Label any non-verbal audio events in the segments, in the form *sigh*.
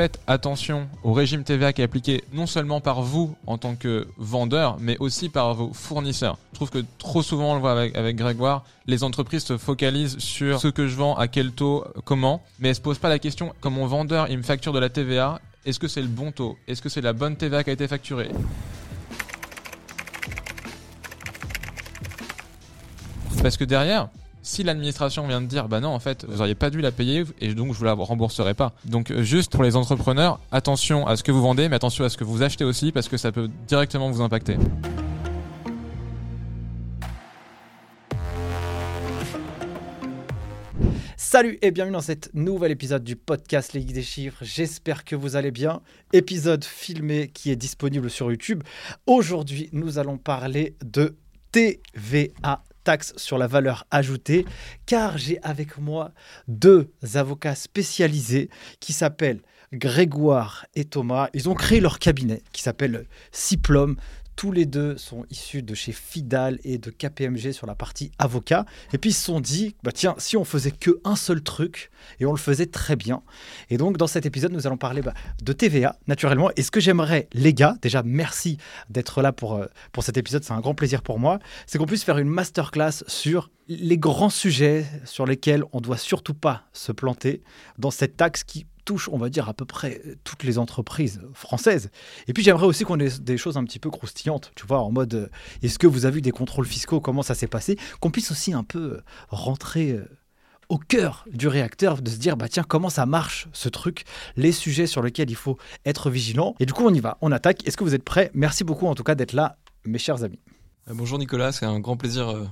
faites attention au régime TVA qui est appliqué non seulement par vous en tant que vendeur, mais aussi par vos fournisseurs. Je trouve que trop souvent, on le voit avec, Grégoire, les entreprises se focalisent sur ce que je vends, à quel taux, comment, mais elles se posent pas la question, comme mon vendeur, il me facture de la TVA, est-ce que c'est le bon taux? Est-ce que c'est la bonne TVA qui a été facturée? Parce que derrière, si l'administration vient de dire bah non en fait vous auriez pas dû la payer et donc je vous la rembourserai pas. Donc euh, juste pour les entrepreneurs, attention à ce que vous vendez mais attention à ce que vous achetez aussi parce que ça peut directement vous impacter. Salut et bienvenue dans cet nouvel épisode du podcast Les des Chiffres. J'espère que vous allez bien. Épisode filmé qui est disponible sur YouTube. Aujourd'hui, nous allons parler de TVA sur la valeur ajoutée, car j'ai avec moi deux avocats spécialisés qui s'appellent Grégoire et Thomas. Ils ont créé leur cabinet qui s'appelle Siplom. Tous les deux sont issus de chez Fidal et de KPMG sur la partie avocat. Et puis ils se sont dit, bah tiens, si on faisait que un seul truc, et on le faisait très bien. Et donc dans cet épisode, nous allons parler bah, de TVA, naturellement. Et ce que j'aimerais, les gars, déjà merci d'être là pour, euh, pour cet épisode, c'est un grand plaisir pour moi, c'est qu'on puisse faire une masterclass sur les grands sujets sur lesquels on doit surtout pas se planter dans cette taxe qui on va dire, à peu près toutes les entreprises françaises. Et puis j'aimerais aussi qu'on ait des choses un petit peu croustillantes, tu vois, en mode, euh, est-ce que vous avez eu des contrôles fiscaux, comment ça s'est passé, qu'on puisse aussi un peu euh, rentrer euh, au cœur du réacteur, de se dire, bah tiens, comment ça marche ce truc, les sujets sur lesquels il faut être vigilant. Et du coup, on y va, on attaque. Est-ce que vous êtes prêts? Merci beaucoup en tout cas d'être là, mes chers amis. Bonjour Nicolas, c'est un grand plaisir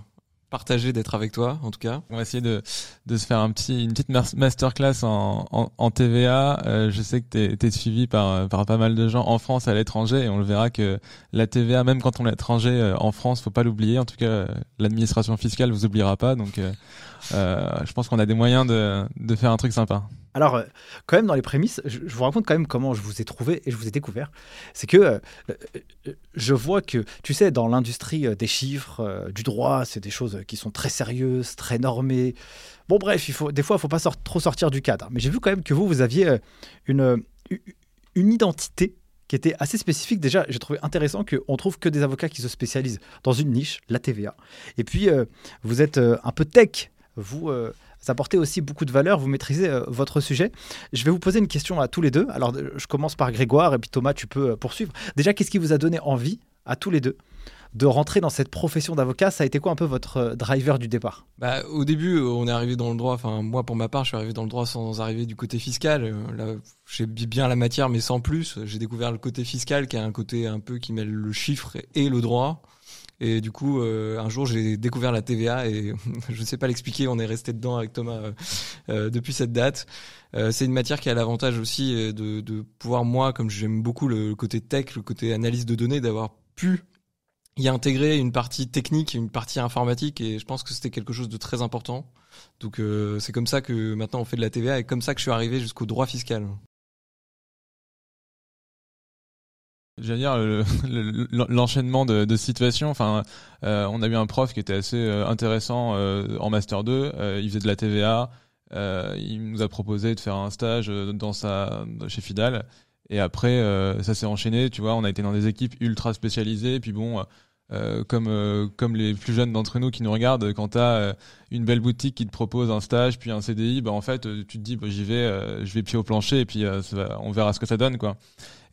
partagé d'être avec toi, en tout cas. On va essayer de, de se faire un petit, une petite masterclass en, en, en TVA. Euh, je sais que tu es, suivi par, par pas mal de gens en France à l'étranger et on le verra que la TVA, même quand on est étranger euh, en France, faut pas l'oublier. En tout cas, l'administration fiscale vous oubliera pas. Donc, euh, euh je pense qu'on a des moyens de, de faire un truc sympa. Alors, euh, quand même, dans les prémices, je, vous raconte quand même comment je vous ai trouvé et je vous ai découvert. C'est que euh, euh, je vois que, tu sais, dans l'industrie des chiffres, du droit, c'est des choses qui sont très sérieuses, très normées. Bon, bref, des fois, il ne faut pas trop sortir du cadre. Mais j'ai vu quand même que vous, vous aviez une, une identité qui était assez spécifique. Déjà, j'ai trouvé intéressant qu'on trouve que des avocats qui se spécialisent dans une niche, la TVA. Et puis, vous êtes un peu tech. Vous, ça apportait aussi beaucoup de valeur, vous maîtrisez euh, votre sujet. Je vais vous poser une question à tous les deux. Alors, je commence par Grégoire et puis Thomas, tu peux euh, poursuivre. Déjà, qu'est-ce qui vous a donné envie à tous les deux de rentrer dans cette profession d'avocat, ça a été quoi un peu votre euh, driver du départ? Bah, Au début, on est arrivé dans le droit, enfin moi pour ma part, je suis arrivé dans le droit sans arriver du côté fiscal. Là, j'ai bien la matière, mais sans plus. J'ai découvert le côté fiscal qui a un côté un peu qui mêle le chiffre et le droit. Et du coup, euh, un jour, j'ai découvert la TVA et *laughs* je ne sais pas l'expliquer. On est resté dedans avec Thomas euh, euh, depuis cette date. c'est une matière qui a l'avantage aussi de, de pouvoir moi, comme j'aime beaucoup le côté tech, le côté analyse de données, d'avoir pu y intégrer une partie technique, une partie informatique, et je pense que c'était quelque chose de très important. Donc c'est comme ça que maintenant on fait de la TVA, et comme ça que je suis arrivé jusqu'au droit fiscal. Veux dire l'enchaînement de, de, situations. Enfin, euh, on a eu un prof qui était assez euh, intéressant euh, en master 2. il faisait de la TVA. il nous a proposé de faire un stage dans sa chez Fidal. Et après, ça s'est enchaîné. Tu vois, on a été dans des équipes ultra spécialisées. Et puis bon, euh, comme euh, comme les plus jeunes d'entre nous qui nous regardent, quand tu as euh, une belle boutique qui te propose un stage puis un CDI, bah en fait tu te dis bah, j'y vais, je vais pied au plancher et puis on verra ce que ça donne quoi.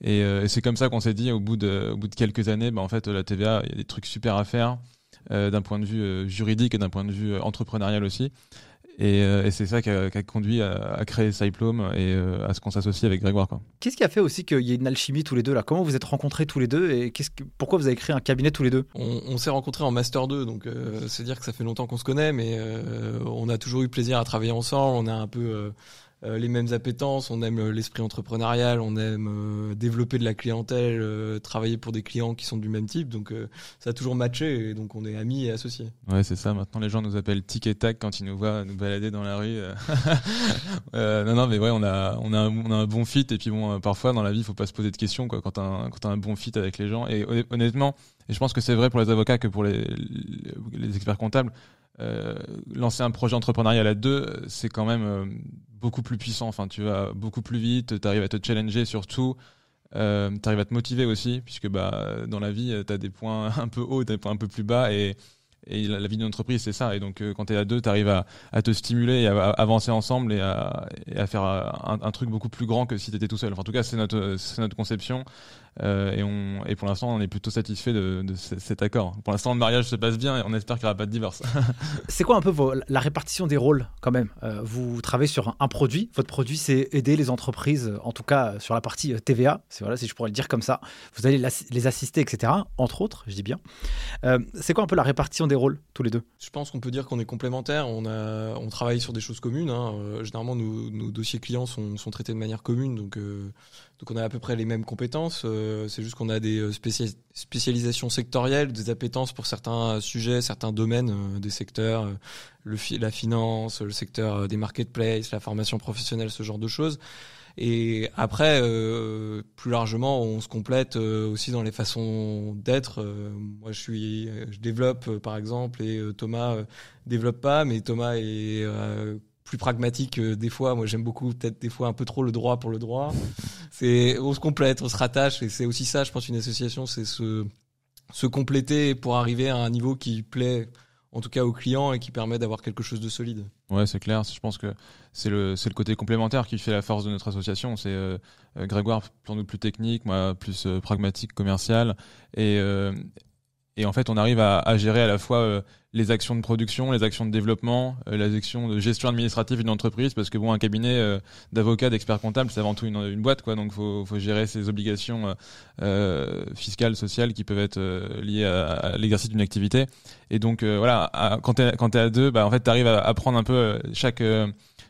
Et, et c'est comme ça qu'on s'est dit au bout de au bout de quelques années, bah en fait la TVA il y a des trucs super à faire d'un point de vue juridique et d'un point de vue entrepreneurial aussi. Euh, et, c'est ça qui a, conduit à, créer Cyplome et euh, à ce qu'on s'associe avec Grégoire. Qu'est-ce qui a fait aussi qu'il y ait une alchimie tous les deux là? Comment vous êtes rencontrés tous les deux et que, pourquoi vous avez créé un cabinet tous les deux? On, s'est rencontrés en Master 2, donc euh, c'est dire que ça fait longtemps qu'on se connaît, mais on a toujours eu plaisir à travailler ensemble. On a un peu euh, les mêmes appétences, on aime euh, l'esprit entrepreneurial, on aime euh, développer de la clientèle, travailler pour des clients qui sont du même type. Donc ça a toujours matché et donc on est amis et associés. Ouais, c'est ça. Maintenant les gens nous appellent tic et tac quand ils nous voient nous balader dans la rue. *laughs* non, non, mais ouais, on a, on a, un, on a un bon fit et puis bon, parfois dans la vie, il faut pas se poser de questions quoi. Quand t'as un, quand as un bon fit avec les gens et honnêtement, et je pense que c'est vrai pour les avocats que pour les, les experts comptables. Euh, lancer un projet entrepreneurial à deux, c'est quand même beaucoup plus puissant. Enfin, tu vas beaucoup plus vite, tu arrives à te challenger sur tout. Euh, tu arrives à te motiver aussi, puisque bah, dans la vie, tu as des points *laughs* un peu hauts, des points un peu plus bas. Et, et la, vie d'une entreprise, c'est ça. Et donc, euh, quand tu es à deux, tu arrives à, te stimuler et à, avancer ensemble et à, à faire un, un, truc beaucoup plus grand que si tu étais tout seul. En tout cas, c'est notre, notre conception. Euh, et, on, et pour l'instant, on est plutôt satisfait de, de, cet accord. Pour l'instant, le mariage se passe bien et on espère qu'il n'y aura pas de divorce. *laughs* c'est quoi un peu vos, la répartition des rôles quand même? Euh, Vous travaillez sur un, un, produit. Votre produit, c'est aider les entreprises, en tout cas sur la partie euh, TVA. C'est voilà, si je pourrais le dire comme ça. Vous allez les assister, etc. Entre autres, je dis bien. Euh, c'est quoi un peu la répartition des rôles tous les deux? Je pense qu'on peut dire qu'on est complémentaires. On a, on travaille sur des choses communes. Hein. généralement, nos, nos, dossiers clients sont, sont, traités de manière commune, donc donc on a à peu près les mêmes compétences. Euh, c'est juste qu'on a des euh, spécialisations sectorielles, des appétences pour certains sujets, certains domaines euh, des secteurs, le la finance, le secteur des marketplaces, la formation professionnelle, ce genre de choses. Et après, plus largement, on se complète aussi dans les façons d'être. moi, je suis, je développe par exemple, et Thomas développe pas, mais Thomas est plus pragmatique euh, des fois. Moi, j'aime beaucoup peut-être des fois un peu trop le droit pour le droit. C'est on se complète, on se rattache et c'est aussi ça, je pense, une association, c'est se se compléter pour arriver à un niveau qui plaît en tout cas aux clients et qui permet d'avoir quelque chose de solide. Ouais, c'est clair. Je pense que c'est le, c'est le côté complémentaire qui fait la force de notre association. C'est euh, euh Grégoire, pour nous plus technique, moi plus pragmatique, commercial. Et, et en fait, on arrive à, à gérer à la fois euh, les actions de production, les actions de développement, euh, les actions de gestion administrative d'une entreprise, parce que bon, un cabinet euh, d'avocats, d'experts comptables, c'est avant tout une, une, boîte, quoi. Donc, faut, faut gérer ses obligations fiscales, sociales qui peuvent être liées à, à l'exercice d'une activité. Et donc, voilà, quand t'es es à deux, bah en fait, t'arrives à, à prendre un peu chaque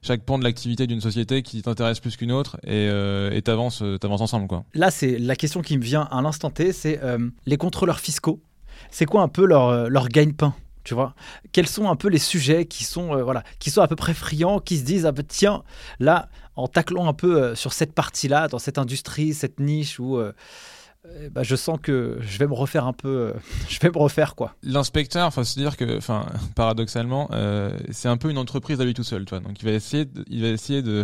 chaque pan de l'activité d'une société qui t'intéresse plus qu'une autre et t'avances t'avances ensemble quoi. Là c'est la question qui me vient à l'instant T, c'est les contrôleurs fiscaux c'est quoi un peu leur, euh, leur gagne-pain tu vois? Quels sont un peu les sujets qui sont, euh, voilà, qui sont à peu près friands, qui se disent, ah ben, tiens, là, en taclant un peu euh, sur cette partie-là, dans cette industrie, cette niche où bah, je sens que je vais me refaire un peu, *laughs* je vais me refaire quoi. L'inspecteur, enfin, se dire que, enfin, paradoxalement, c'est un peu une entreprise à lui tout seul. Donc, il va essayer, il va essayer de,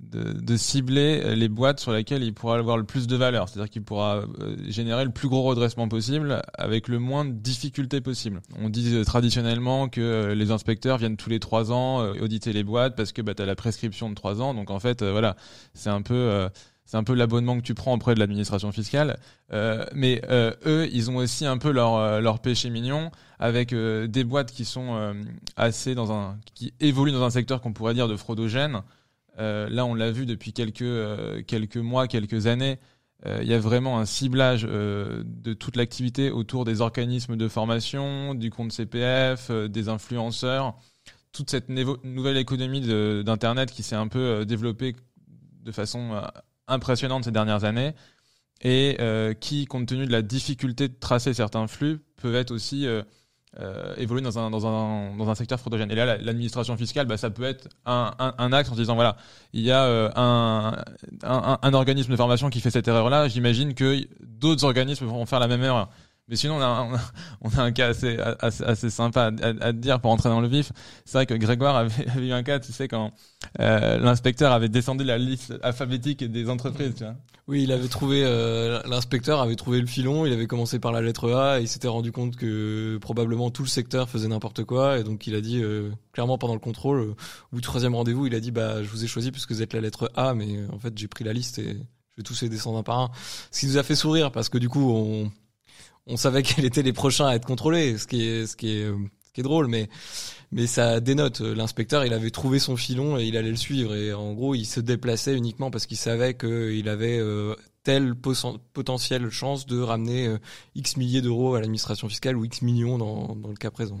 de, cibler les boîtes sur lesquelles il pourra avoir le plus de valeur. C'est-à-dire qu'il pourra euh, générer le plus gros redressement possible avec le moins de difficultés possible. On dit euh, traditionnellement que euh, les inspecteurs viennent tous les trois ans auditer les boîtes parce que bah, tu as la prescription de trois ans. Donc en fait, voilà, c'est un peu... c'est un peu l'abonnement que tu prends auprès de l'administration fiscale. mais eux, ils ont aussi un peu leur, leur péché mignon avec des boîtes qui sont assez dans un, qui évoluent dans un secteur qu'on pourrait dire de fraudogène. Euh, là, on l'a vu depuis quelques, euh, quelques mois, quelques années. Euh, il y a vraiment un ciblage de toute l'activité autour des organismes de formation, du compte CPF, des influenceurs, toute cette nouvelle économie d'Internet qui s'est un peu développée de façon impressionnante ces dernières années et qui, compte tenu de la difficulté de tracer certains flux, peuvent être aussi euh, évoluer dans un, dans, un, dans un secteur fraudogène. Et là, l'administration fiscale, bah, ça peut être un, un, axe en se disant, voilà, il y a euh, un, organisme de formation qui fait cette erreur-là, j'imagine que d'autres organismes vont faire la même erreur. Mais sinon, on a, *laughs* on a, un cas assez, assez, assez sympa à, à, dire pour entrer dans le vif. C'est vrai que Grégoire avait, *laughs* avait, eu un cas, tu sais, quand euh, l'inspecteur avait descendu la liste alphabétique des entreprises. Tu vois. Oui, il avait trouvé, euh, l'inspecteur avait trouvé le filon, il avait commencé par la lettre A et il s'était rendu compte que probablement tout le secteur faisait n'importe quoi. Et donc il a dit, euh, clairement pendant le contrôle, au bout du troisième rendez-vous, il a dit, bah je vous ai choisi parce que vous êtes la lettre A, mais en fait j'ai pris la liste et je vais tous les descendre un par un. Ce qui nous a fait sourire parce que du coup, on on savait quels étaient les prochains à être contrôlés, ce qui est, drôle, mais, ça dénote. L'inspecteur, il avait trouvé son filon et il allait le suivre. Et en gros, il se déplaçait uniquement parce qu'il savait qu'il avait euh, telle potentielle chance de ramener euh, X milliers d'euros à l'administration fiscale ou X millions dans le cas présent.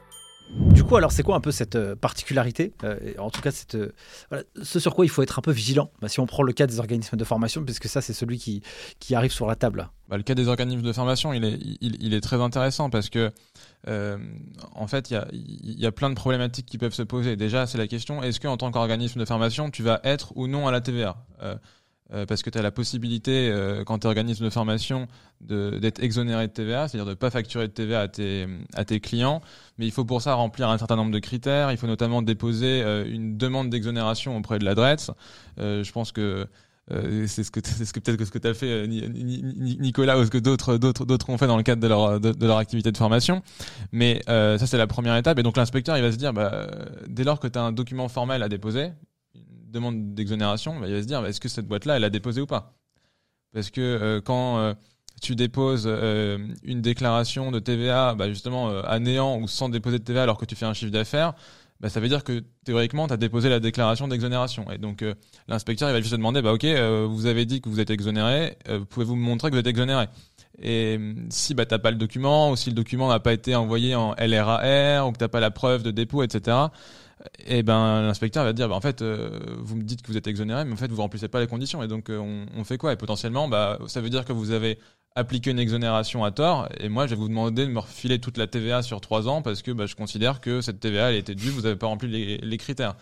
Du coup, alors c'est quoi un peu cette euh, particularité euh, En tout cas, euh, ce sur quoi il faut être un peu vigilant. Bah, si on prend le cas des organismes de formation, puisque ça c'est celui qui, qui arrive sur la table? Bah, le cas des organismes de formation, il est, il est très intéressant parce que en fait, il y a, y a plein de problématiques qui peuvent se poser. Déjà, c'est la question est-ce qu'en tant qu'organisme de formation, tu vas être ou non à la TVA euh, parce que tu as la possibilité, euh, quand tu es organisme de formation, d'être exonéré de TVA, c'est-à-dire de ne pas facturer de TVA à tes, à tes clients. Mais il faut pour ça remplir un certain nombre de critères. Il faut notamment déposer euh, une demande d'exonération auprès de l'adresse. je pense que c'est ce que *laughs* c'est ce que peut-être que ce que tu as fait Nicolas ou ce que d'autres d'autres d'autres ont fait dans le cadre de leur de, leur activité de formation mais ça c'est la première étape et donc l'inspecteur il va se dire bah, dès lors que tu as un document formel à déposer demande d'exonération, bah, il va se dire bah, est-ce que cette boîte-là, elle a déposé ou pas? Parce que euh, quand euh, tu déposes euh, une déclaration de TVA, bah, justement à néant ou sans déposer de TVA alors que tu fais un chiffre d'affaires, ça veut dire que théoriquement, tu as déposé la déclaration d'exonération. Et donc, l'inspecteur, il va juste te demander, OK, vous avez dit que vous êtes exonéré, pouvez-vous me montrer que vous êtes exonéré? Et si bah, tu pas le document, ou si le document n'a pas été envoyé en LRAR, ou que tu pas la preuve de dépôt, etc., et eh ben l'inspecteur va dire bah, en fait euh, vous me dites que vous êtes exonéré mais en fait vous remplissez pas les conditions. Et donc euh, on, fait quoi? Et potentiellement bah ça veut dire que vous avez appliqué une exonération à tort. Et moi je vais vous demander de me refiler toute la TVA sur trois ans parce que bah, je considère que cette TVA elle était due vous avez pas rempli les, les critères.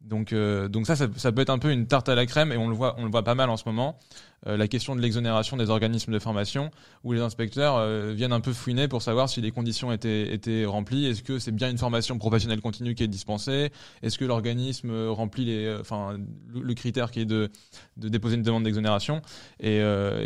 Donc euh, donc ça, ça, ça peut être un peu une tarte à la crème et on le voit on le voit pas mal en ce moment euh, la question de l'exonération des organismes de formation, où les inspecteurs euh, viennent un peu fouiner pour savoir si les conditions étaient, étaient remplies. Est-ce que c'est bien une formation professionnelle continue qui est dispensée? Est-ce que l'organisme remplit les, euh, enfin, le, critère qui est de, de déposer une demande d'exonération? Et,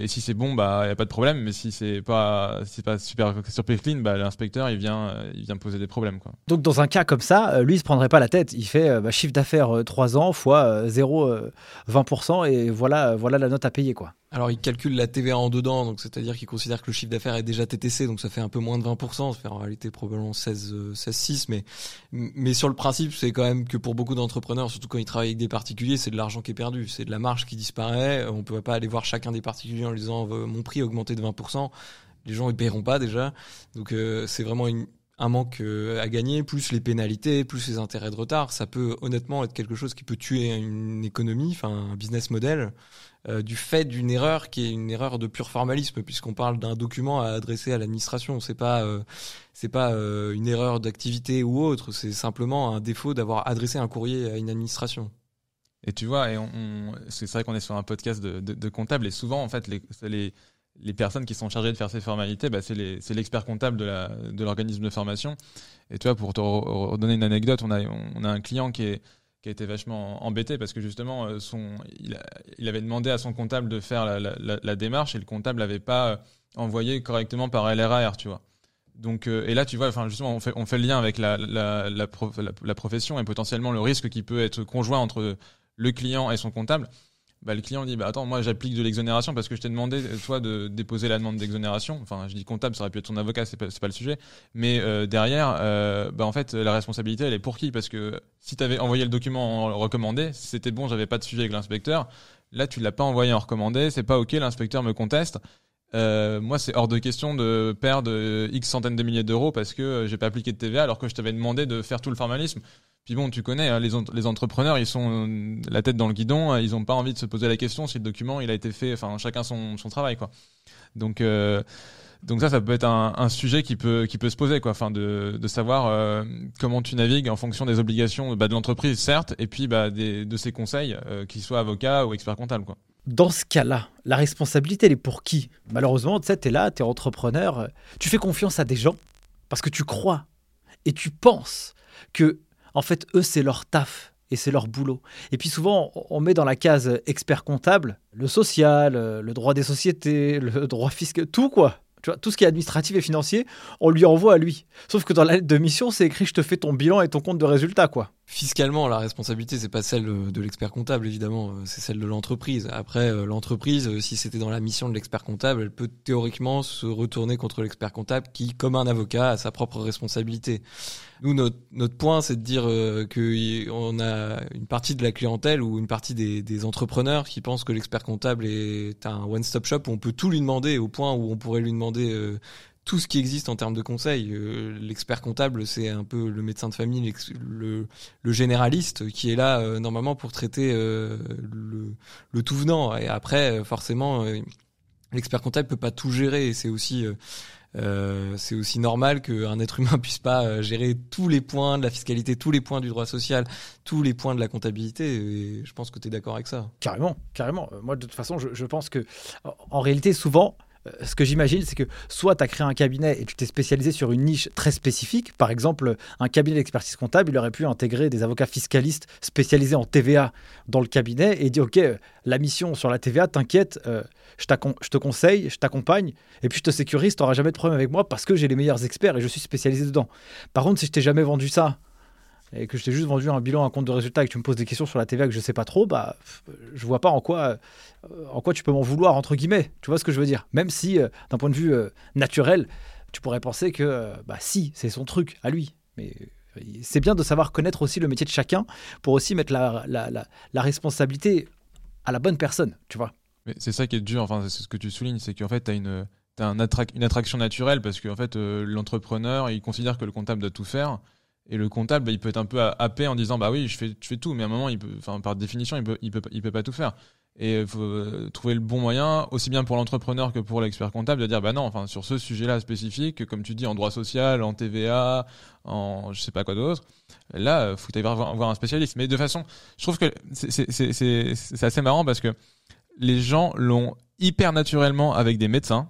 si c'est bon, bah, il n'y a pas de problème. Mais si c'est pas, si pas super, super clean, bah, l'inspecteur, il vient, il vient poser des problèmes. Quoi. Donc, dans un cas comme ça, lui, il se prendrait pas la tête. Il fait bah, chiffre d'affaires 3 ans fois 0,20% et voilà, voilà la note à payer. Quoi. Alors il calcule la TVA en dedans, donc c'est-à-dire qu'il considère que le chiffre d'affaires est déjà TTC, donc ça fait un peu moins de 20%, ça en réalité probablement 16, 16 6, mais mais sur le principe, c'est quand même que pour beaucoup d'entrepreneurs, surtout quand ils travaillent avec des particuliers, c'est de l'argent qui est perdu, c'est de la marge qui disparaît. On peut pas aller voir chacun des particuliers en lui disant mon prix a augmenté de 20%, les gens ils paieront pas déjà, donc euh, c'est vraiment un manque euh, à gagner, plus les pénalités, plus les intérêts de retard, ça peut honnêtement être quelque chose qui peut tuer une économie, enfin un business model. Euh, du fait d'une erreur qui est une erreur de pur formalisme puisqu'on parle d'un document à adresser à l'administration. C'est pas euh, c'est pas euh, une erreur d'activité ou autre. C'est simplement un défaut d'avoir adressé un courrier à une administration. Et tu vois et c'est vrai qu'on est sur un podcast de, de, comptable et souvent en fait les, les les personnes qui sont chargées de faire ces formalités, bah, c'est l'expert comptable de, la, de l'organisme de formation. Et tu vois, pour te redonner une anecdote, on a, on a un client qui est, qui a été vachement embêté parce que justement euh, son il, avait demandé à son comptable de faire la, démarche et le comptable n'avait pas euh, envoyé correctement par LRAR tu vois. Donc euh, et là tu vois enfin justement on fait on fait le lien avec la, la profession et potentiellement le risque qui peut être conjoint entre le client et son comptable bah, le client dit bah attends moi j'applique de l'exonération parce que je t'ai demandé toi de déposer la demande d'exonération. Enfin je dis comptable ça aurait pu être ton avocat c'est pas pas le sujet. Mais euh, derrière euh, bah en fait la responsabilité elle est pour qui? Parce que si tu avais envoyé le document en recommandé c'était bon j'avais pas de sujet avec l'inspecteur là tu l'as pas envoyé en recommandé c'est pas ok l'inspecteur me conteste euh, moi, c'est hors de question de perdre X centaines de milliers d'euros parce que j'ai pas appliqué de TVA alors que je t'avais demandé de faire tout le formalisme. Puis bon, tu connais, hein, les, entrepreneurs, ils sont euh, la tête dans le guidon, euh, ils ont pas envie de se poser la question si le document il a été fait, enfin chacun son, son travail quoi. Donc euh, donc ça, ça peut être un, sujet qui peut qui peut se poser quoi, enfin de, de savoir euh, comment tu navigues en fonction des obligations bah, de l'entreprise certes, et puis bah, de ses conseils, euh, qu'ils soient avocat ou expert comptable quoi. Dans ce cas-là, la responsabilité elle est pour qui? Malheureusement, tu sais, t'es là, t'es entrepreneur, tu fais confiance à des gens parce que tu crois et tu penses que en fait, eux, c'est leur taf et c'est leur boulot. Et puis souvent, on met dans la case expert comptable le social, le droit des sociétés, le droit fiscal, tout quoi. Tout ce qui est administratif et financier, on lui envoie à lui. Sauf que dans la lettre de mission, c'est écrit je te fais ton bilan et ton compte de résultat, quoi. Fiscalement, la responsabilité, c'est pas celle de l'expert comptable, évidemment, c'est celle de l'entreprise. Après, euh, l'entreprise, euh, si c'était dans la mission de l'expert comptable, elle peut théoriquement se retourner contre l'expert comptable qui, comme un avocat, a sa propre responsabilité. Nous, notre, notre point, c'est de dire euh, qu'on a une partie de la clientèle ou une partie des, des entrepreneurs qui pensent que l'expert comptable est un one-stop shop où on peut tout lui demander au point où on pourrait lui demander tout ce qui existe en termes de conseils. Euh, l'expert comptable, c'est un peu le médecin de famille, le, le, généraliste qui est là euh, normalement pour traiter euh, le, le, tout venant. Et après, forcément, l'expert comptable peut pas tout gérer. C'est aussi c'est aussi normal qu'un être humain *laughs* puisse pas gérer tous les points de la fiscalité, tous les points du droit social, tous les points de la comptabilité. Et je pense que tu es d'accord avec ça. Carrément, carrément. Moi, de toute façon, je, je pense que en réalité, souvent, euh, ce que j'imagine, c'est que soit tu as créé un cabinet et tu t'es spécialisé sur une niche très spécifique. Par exemple, un cabinet d'expertise comptable, il aurait pu intégrer des avocats fiscalistes spécialisés en TVA dans le cabinet et dire Ok, la mission sur la TVA, t'inquiète, euh, je, je, te conseille, je t'accompagne et puis je te sécurise, tu n'auras jamais de problème avec moi parce que j'ai les meilleurs experts et je suis spécialisé dedans. Par contre, si je t'ai jamais vendu ça, et que je t'ai juste vendu un bilan, un compte de résultat et que tu me poses des questions sur la TVA que je sais pas trop, bah, je vois pas en quoi, euh, en quoi tu peux m'en vouloir, entre guillemets. Tu vois ce que je veux dire? Même si, euh, d'un point de vue euh, naturel, tu pourrais penser que, bah, si, c'est son truc, à lui. Mais c'est bien de savoir connaître aussi le métier de chacun pour aussi mettre la, la, responsabilité à la bonne personne, tu vois. C'est ça qui est dur, enfin, c'est ce que tu soulignes, c'est qu'en fait, tu as une. Une attraction naturelle parce qu'en fait, l'entrepreneur, il considère que le comptable doit tout faire. Et le comptable, bah, il peut être un peu happé en disant bah oui, je fais, je fais tout, mais à un moment, il peut, par définition, il peut, il peut, il peut pas tout faire. Et il faut euh, trouver le bon moyen, aussi bien pour l'entrepreneur que pour l'expert comptable, de dire bah non, enfin sur ce sujet-là spécifique, comme tu dis, en droit social, en TVA, en je sais pas quoi d'autre, là, euh, faut voir, voir un spécialiste. Mais de façon, je trouve que c'est assez marrant parce que les gens l'ont hyper naturellement avec des médecins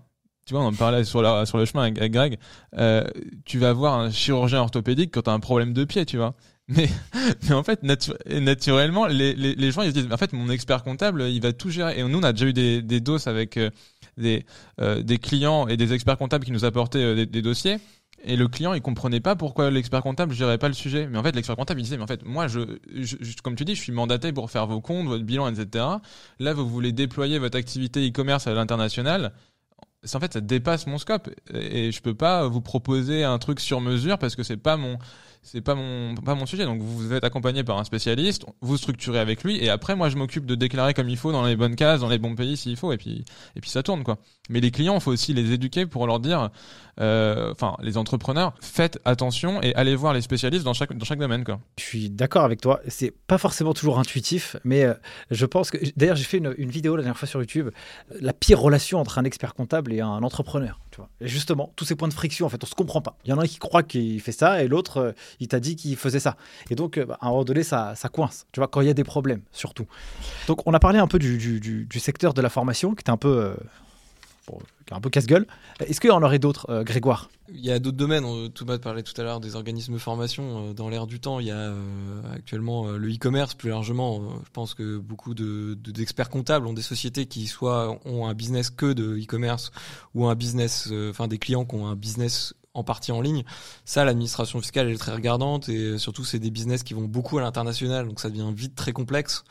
tu vois, on en parlait sur, le chemin avec, Greg, euh, tu vas voir un chirurgien orthopédique quand tu as un problème de pied, tu vois. *laughs* Mais, en fait, naturellement, les, gens ils se disent, en fait, mon expert comptable, il va tout gérer. Et nous, on a déjà eu des, des doses avec euh, des, euh, des clients et des experts comptables qui nous apportaient des, des, dossiers. Et le client, il comprenait pas pourquoi l'expert comptable gérait pas le sujet. Mais en fait, l'expert comptable, il disait, mais en fait, moi, je, je, comme tu dis, je suis mandaté pour faire vos comptes, votre bilan, etc. Là, vous voulez déployer votre activité e-commerce à l'international en fait ça dépasse mon scope. Et je peux pas vous proposer un truc sur mesure parce que c'est pas mon c'est pas mon pas mon sujet. Donc vous êtes accompagné par un spécialiste, vous structurez avec lui, et après moi je m'occupe de déclarer comme il faut dans les bonnes cases, dans les bons pays s'il faut, et puis et puis ça tourne quoi. Mais les clients, il faut aussi les éduquer pour leur dire, euh, enfin les entrepreneurs, faites attention et allez voir les spécialistes dans chaque dans chaque domaine quoi. Je suis d'accord avec toi. C'est pas forcément toujours intuitif, mais euh, je pense que d'ailleurs j'ai fait une, une, vidéo la dernière fois sur YouTube, la pire relation entre un expert comptable et un entrepreneur. Tu vois. Justement, tous ces points de friction, en fait, on se comprend pas. Il y en a un qui croit qu'il fait ça et l'autre euh, il t'a dit qu'il faisait ça. Et donc, euh, bah, à un moment donné, ça, coince, tu vois, quand il y a des problèmes, surtout. Donc, on a parlé un peu du, secteur de la formation, qui était un peu, euh, un peu casse-gueule. Est-ce qu'il y en aurait d'autres, euh, Grégoire? Il y a d'autres domaines. Monde parlait tout à l'heure des organismes de formation. Dans l'air du temps, il y a actuellement le e-commerce plus largement. je pense que beaucoup de, d'experts comptables ont des sociétés qui soit ont un business que de e-commerce ou un business, enfin des clients qui ont un business en partie en ligne. Ça, l'administration fiscale, elle est très regardante et surtout, c'est des business qui vont beaucoup à l'international, donc ça devient vite très complexe.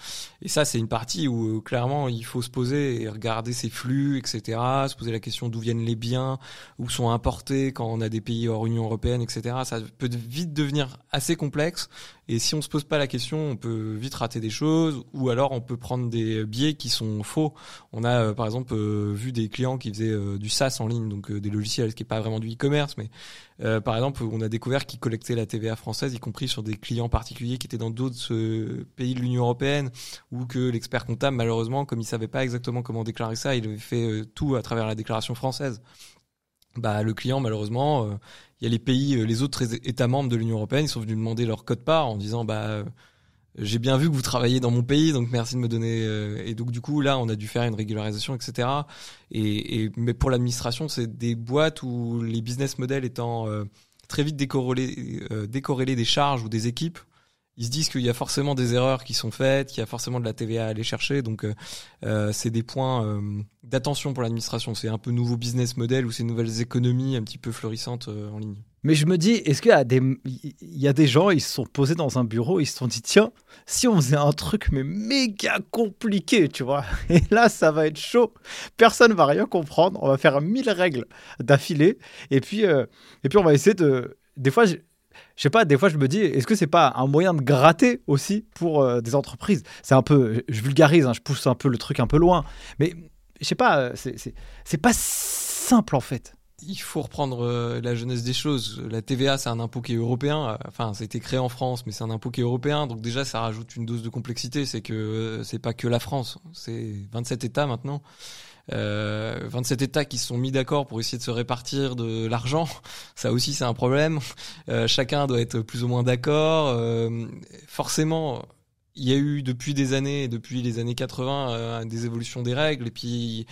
Et ça, c'est une partie où euh, clairement, il faut se poser et regarder ses flux, etc. Se poser la question d'où viennent les biens, où sont importés quand on a des pays hors Union européenne, etc. Ça peut vite devenir assez complexe. Et si on se pose pas la question, on peut vite rater des choses, ou alors on peut prendre des biais qui sont faux. On a euh, par exemple euh, vu des clients qui faisaient du SaaS en ligne, donc des logiciels, ce qui est pas vraiment du e-commerce, mais euh, par exemple, on a découvert qu'ils collectaient la TVA française, y compris sur des clients particuliers qui étaient dans d'autres euh, pays de l'Union européenne, ou que l'expert comptable, malheureusement, comme il savait pas exactement comment déclarer ça, il avait fait euh, tout à travers la déclaration française. Bah, le client, malheureusement, il y a les pays, les autres États membres de l'Union européenne, ils sont venus demander leur code part en disant, bah j'ai bien vu que vous travaillez dans mon pays, donc merci de me donner. Euh, et donc du coup là, on a dû faire une régularisation, etc. Et, et mais pour l'administration, c'est des boîtes où les business models étant euh, très vite décorrélés, euh, décorrélés des charges ou des équipes, ils se disent qu'il y a forcément des erreurs qui sont faites, qu'il y a forcément de la TVA à aller chercher. Donc, c'est des points d'attention pour l'administration. C'est un peu nouveau business model ou ces nouvelles économies un petit peu florissantes en ligne. Mais je me dis, est-ce qu'il y a des, gens, ils se sont posés dans un bureau, ils se sont dit, tiens, si on faisait un truc mais méga compliqué, tu vois, *laughs* et là, ça va être chaud. Personne va rien comprendre. On va faire mille règles d'affilée, et puis, et puis on va essayer de. Des fois, je sais pas, des fois je me dis, est-ce que c'est pas un moyen de gratter aussi pour euh, des entreprises? C'est un peu, je vulgarise, hein, je pousse un peu le truc un peu loin, mais je sais pas, euh, c'est pas simple en fait. Il faut reprendre euh, la jeunesse des choses. La TVA, c'est un impôt qui est européen. Enfin, ça a été créé en France, mais c'est un impôt qui est européen. Donc déjà, ça rajoute une dose de complexité. C'est que euh, c'est pas que la France. C'est 27 États maintenant. Euh, 27 États qui se sont mis d'accord pour essayer de se répartir de l'argent. *laughs* Ça aussi, c'est un problème. Euh, chacun doit être plus ou moins d'accord. Euh, forcément, il y a eu depuis des années, depuis les années 80, euh, des évolutions des règles, et puis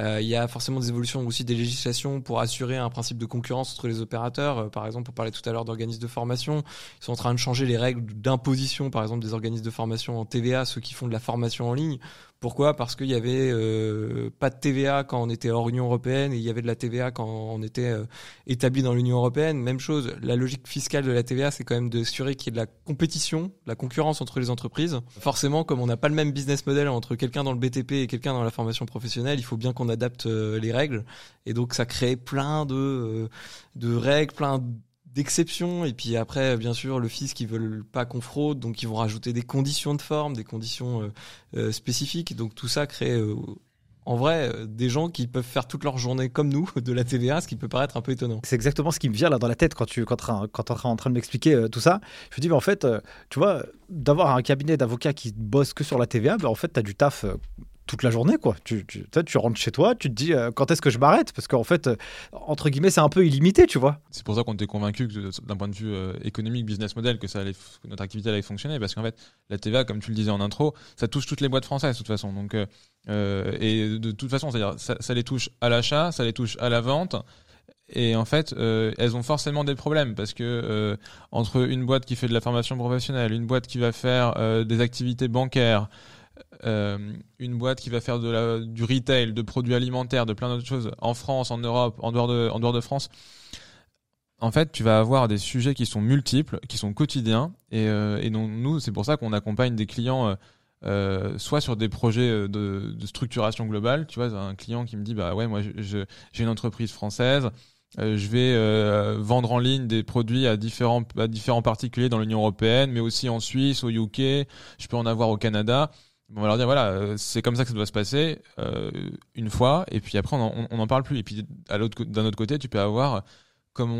euh, il y a forcément des évolutions aussi des législations pour assurer un principe de concurrence entre les opérateurs. Euh, par exemple, on parlait tout à l'heure d'organismes de formation, ils sont en train de changer les règles d'imposition, par exemple, des organismes de formation en TVA, ceux qui font de la formation en ligne, pourquoi? Parce qu'il y avait euh, pas de TVA quand on était hors Union européenne et il y avait de la TVA quand on était euh, établi dans l'Union européenne. Même chose, la logique fiscale de la TVA, c'est quand même d'assurer qu'il y ait de la compétition, de la concurrence entre les entreprises. Forcément, comme on n'a pas le même business model entre quelqu'un dans le BTP et quelqu'un dans la formation professionnelle, il faut bien qu'on adapte euh, les règles. Et donc, ça crée plein de, de règles, plein d'exceptions et puis après bien sûr le fisc ils veulent pas qu'on fraude donc ils vont rajouter des conditions de forme des conditions euh, euh, spécifiques. Donc tout ça crée euh, en vrai des gens qui peuvent faire toute leur journée comme nous *laughs* de la TVA ce qui peut paraître un peu étonnant. C'est exactement ce qui me vient là dans la tête quand tu quand, quand es en train de m'expliquer tout ça. Je me dis, mais en fait, tu vois, d'avoir un cabinet d'avocats qui bosse que sur la TVA, ben, en fait, tu as du taf toute la journée. quoi. Tu, tu, tu rentres chez toi, tu te dis, euh, quand est-ce que je m'arrête? Parce qu'en fait, euh, entre guillemets, c'est un peu illimité, tu vois. C'est pour ça qu'on était convaincu que d'un point de vue euh, économique, business model, que ça allait, notre activité allait fonctionner, parce qu'en fait, la TVA, comme tu le disais en intro, ça touche toutes les boîtes françaises de toute façon. Donc, euh, euh, et de toute façon, c'est-à-dire, ça, ça les touche à l'achat, ça les touche à la vente. Et en fait, euh, elles ont forcément des problèmes parce que euh, entre une boîte qui fait de la formation professionnelle, une boîte qui va faire euh, des activités bancaires, euh, une boîte qui va faire du retail, de produits alimentaires, de plein d'autres choses en France, en Europe, en dehors de, en dehors de France, en fait, tu vas avoir des sujets qui sont multiples, qui sont quotidiens, et, euh, et donc nous, c'est pour ça qu'on accompagne des clients. euh, euh, soit sur des projets de, structuration globale, tu vois, un client qui me dit bah ouais moi j'ai une entreprise française, je vais vendre en ligne des produits à différents à différents particuliers dans l'Union européenne, mais aussi en Suisse, au UK, je peux en avoir au Canada. On va leur dire voilà, euh, c'est comme ça que ça doit se passer euh, une fois, et puis après on en, on en parle plus. Et puis d'un autre côté, tu peux avoir comme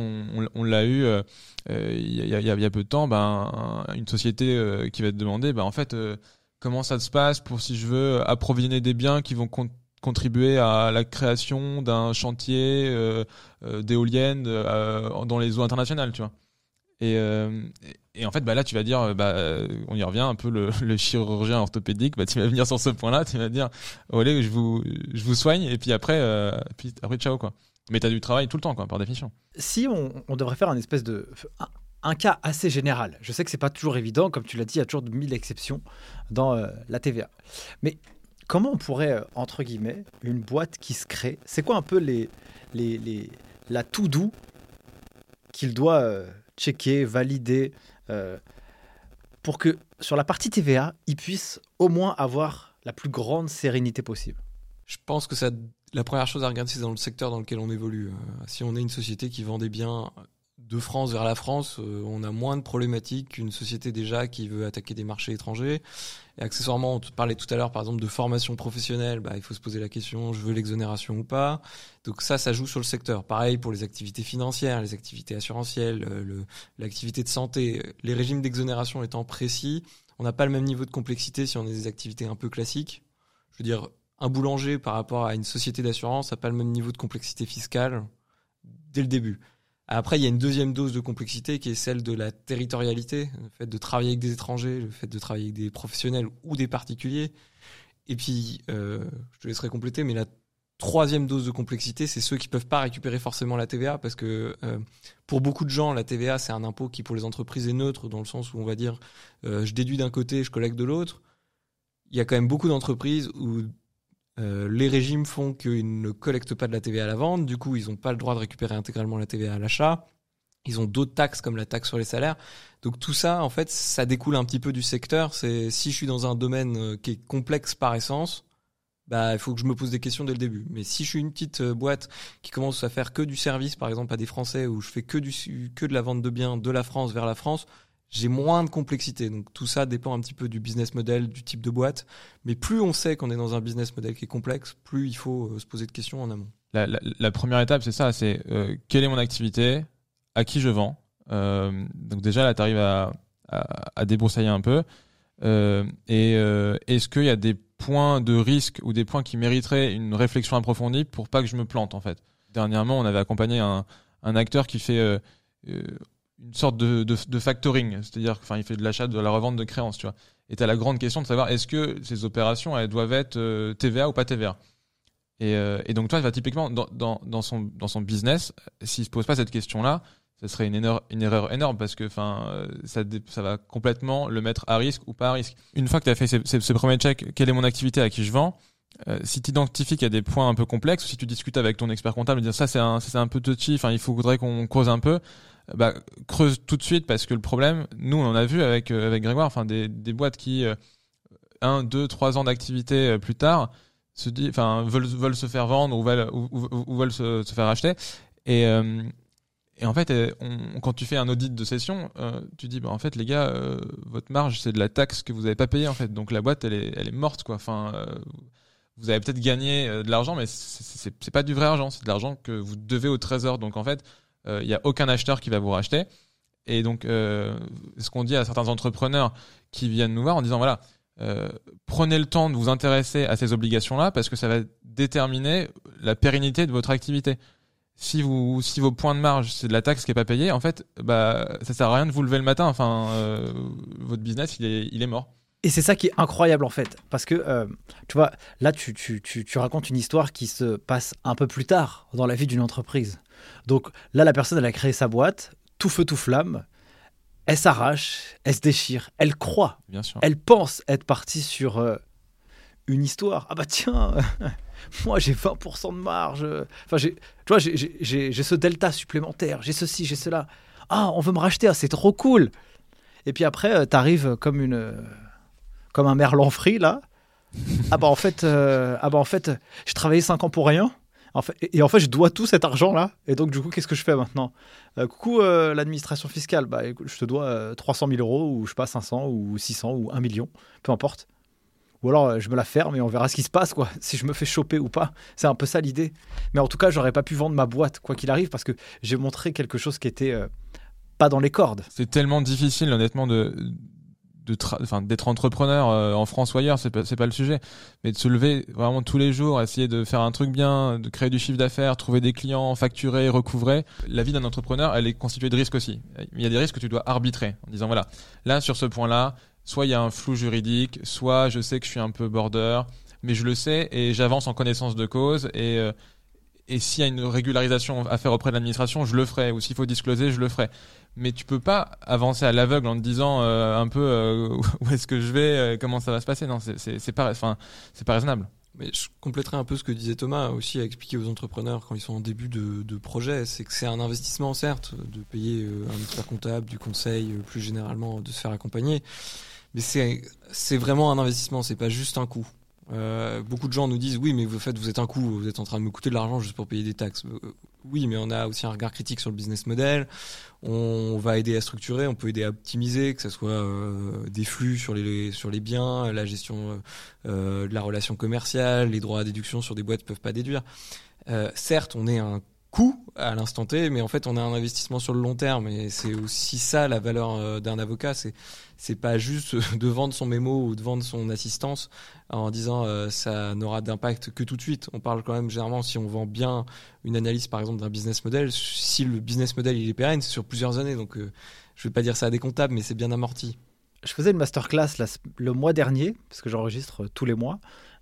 on, l'a eu euh, il y, a, y a- y a peu de temps, ben, un- une société qui va te demander, ben, en fait, comment ça se passe pour si je veux approvisionner des biens qui vont con- contribuer à la création d'un chantier d'éoliennes dans les eaux internationales, tu vois. Et, euh, et, en fait, bah là, tu vas dire, euh, bah, euh, on y revient un peu *laughs* le, chirurgien orthopédique. Bah, tu vas venir sur ce point-là, tu vas dire, olé, je vous, je vous soigne, et puis après, puis après, ciao, quoi. Mais t'as du travail tout le temps, quoi, par définition. Si on, devrait faire un espèce de. Un, cas assez général. Je sais que c'est pas toujours évident, comme tu l'as dit, il y a toujours mille exceptions dans la TVA. Mais comment on pourrait, entre guillemets, une boîte qui se crée, c'est quoi un peu les, les, les, la tout doux qu'il doit checker, valider, euh, pour que sur la partie TVA, il puisse au moins avoir la plus grande sérénité possible Je pense que ça, la première chose à regarder, c'est dans le secteur dans lequel on évolue. Euh, si on est une société qui vend des biens de France vers la France, euh, on a moins de problématiques qu'une société déjà qui veut attaquer des marchés étrangers. Et accessoirement, on parlait tout à l'heure par exemple de formation professionnelle, bah, il faut se poser la question, je veux l'exonération ou pas? Donc ça, ça joue sur le secteur. Pareil pour les activités financières, les activités assurantielles, euh, l'activité de santé. Les régimes d'exonération étant précis, on n'a pas le même niveau de complexité si on a des activités un peu classiques. Je veux dire, un boulanger par rapport à une société d'assurance n'a pas le même niveau de complexité fiscale dès le début. Après, il y a une deuxième dose de complexité qui est celle de la territorialité, le fait de travailler avec des étrangers, le fait de travailler avec des professionnels ou des particuliers. Et puis, euh, je te laisserai compléter, mais la troisième dose de complexité, c'est ceux qui peuvent pas récupérer forcément la TVA, parce que euh, pour beaucoup de gens, la TVA, c'est un impôt qui pour les entreprises est neutre, dans le sens où on va dire, euh, je déduis d'un côté, je collecte de l'autre. Il y a quand même beaucoup d'entreprises où euh, les régimes font qu'ils ne collectent pas de la TVA à la vente, du coup ils n'ont pas le droit de récupérer intégralement la TVA à l'achat. Ils ont d'autres taxes comme la taxe sur les salaires. Donc tout ça, en fait, ça découle un petit peu du secteur. C'est si je suis dans un domaine euh, qui est complexe par essence, bah il faut que je me pose des questions dès le début. Mais si je suis une petite euh, boîte qui commence à faire que du service, par exemple à des Français, où je fais que du que de la vente de biens de la France vers la France, j'ai moins de complexité. Donc tout ça dépend un petit peu du business model, du type de boîte. Mais plus on sait qu'on est dans un business model qui est complexe, plus il faut euh, se poser de questions en amont. La, première étape, c'est ça, c'est euh, quelle est mon activité, à qui je vends? Euh, donc déjà, là, tu arrives à, à, débroussailler un peu. Et est-ce qu'il y a des points de risque ou des points qui mériteraient une réflexion approfondie pour pas que je me plante, en fait? Dernièrement, on avait accompagné un, acteur qui fait une sorte de, de, factoring, c'est-à-dire enfin, fait de l'achat, de la revente de créances, tu vois. Et tu as la grande question de savoir est-ce que ces opérations, elles doivent être euh, TVA ou pas TVA et, euh, et donc toi, va typiquement dans, dans, son dans son business, s'il se pose pas cette question-là, ce serait une une erreur énorme parce que enfin euh, ça ça va complètement le mettre à risque ou pas à risque. Une fois que tu as fait ce, ce, ce premier check, quelle est mon activité, à qui je vends si tu identifies qu'il y a des points un peu complexes, ou si tu discutes avec ton expert comptable et dire ça c'est un, ça, un peu touchy, enfin il faudrait qu'on creuse un peu, bah, creuse tout de suite parce que le problème, nous on a vu avec euh, avec Grégoire, enfin des, des boîtes qui euh, un, deux, trois ans d'activité euh, plus tard se dit, enfin veulent veulent se faire vendre ou veulent ou, veulent se, faire acheter et et en fait, quand tu fais un audit de session, tu dis, bah, en fait, les gars, votre marge, c'est de la taxe que vous n'avez pas payée, en fait. Donc la boîte, elle est, elle est morte, quoi. Enfin, vous avez peut-être gagné de l'argent, mais c'est- pas du vrai argent, c'est de l'argent que vous devez au trésor. Donc en fait, il y a aucun acheteur qui va vous racheter. Et donc, euh, ce qu'on dit à certains entrepreneurs qui viennent nous voir en disant, voilà, euh, prenez le temps de vous intéresser à ces obligations-là parce que ça va déterminer la pérennité de votre activité si vous si vos points de marge c'est de la taxe qui est pas payée en fait bah ça sert à rien de vous lever le matin enfin euh, votre business il est il est mort Et c'est ça qui est incroyable en fait. Parce que, euh, tu vois, là, tu, tu, tu, tu racontes une histoire qui se passe un peu plus tard dans la vie d'une entreprise. Donc là, la personne, elle a créé sa boîte, tout feu, tout flamme. Elle s'arrache, elle se déchire, elle croit, bien sûr elle pense être partie sur euh, une histoire. Ah bah tiens, *laughs* moi j'ai 20% de marge. Enfin, j'ai- tu vois, j'ai- ce delta supplémentaire, j'ai ceci, j'ai cela. Ah, on veut me racheter, ah, c'est trop cool. Et puis après, euh, t'arrives comme une, euh, comme un merlan frit là. ah bah en fait, euh, ah bah en fait, j'ai travaillé 5 ans pour rien. En et en fait, je dois tout cet argent là. Et donc du coup, qu'est-ce que je fais maintenant? Euh, Coucou euh, l'administration fiscale. Bah je te dois euh, 300 000 euros ou je sais pas 500 ou 600 ou 1 million, peu importe. Ou alors euh, je me la ferme et on verra ce qui se passe quoi, *laughs* si je me fais choper ou pas. C'est un peu ça l'idée. Mais en tout cas, j'aurais pas pu vendre ma boîte quoi qu'il arrive parce que j'ai montré quelque chose qui était pas dans les cordes. c'est tellement difficile honnêtement de de d'être entrepreneur euh, en France ou ailleurs c'est pas c'est pas le sujet mais de se lever vraiment tous les jours essayer de faire un truc bien de créer du chiffre d'affaires trouver des clients facturer recouvrer la vie d'un entrepreneur elle est constituée de risques aussi il y a des risques que tu dois arbitrer en disant voilà là sur ce point là soit il y a un flou juridique soit je sais que je suis un peu border mais je le sais et j'avance en connaissance de cause et euh, et s'il y a une régularisation à faire auprès de l'administration, je le ferai. Ou s'il faut discloser, je le ferai. Mais tu peux pas avancer à l'aveugle en te disant euh, un peu euh, *laughs* où est-ce que je vais, euh, comment ça va se passer. Non, c'est- pas, enfin, c'est pas raisonnable. Mais je compléterai un peu ce que disait Thomas aussi à expliquer aux entrepreneurs quand ils sont en début de, projet. C'est que c'est un investissement, certes, de payer un expert comptable, du conseil, plus généralement de se faire accompagner. Mais c'est vraiment un investissement, c'est pas juste un coût. Beaucoup de gens nous disent oui, mais vous faites, vous êtes un coût, vous êtes en train de me coûter de l'argent juste pour payer des taxes. Oui, mais on a aussi un regard critique sur le business model. On va aider à structurer, on peut aider à optimiser, que ce soit euh, des flux sur les sur les biens, la gestion euh, euh, de la relation commerciale, les droits à déduction sur des boîtes peuvent pas déduire. Certes, on est un coût à l'instant T, mais en fait, on a un investissement sur le long terme, et c'est aussi ça la valeur euh, d'un avocat. C'est c'est pas juste de vendre son mémo ou de vendre son assistance en disant euh, ça n'aura d'impact que tout de suite. On parle quand même généralement si on vend bien une analyse par exemple d'un business model, si le business model il est pérenne, sur plusieurs années. Donc euh, je vais pas dire ça à des comptables, mais c'est bien amorti. Je faisais une masterclass là, le mois dernier, parce que j'enregistre tous les mois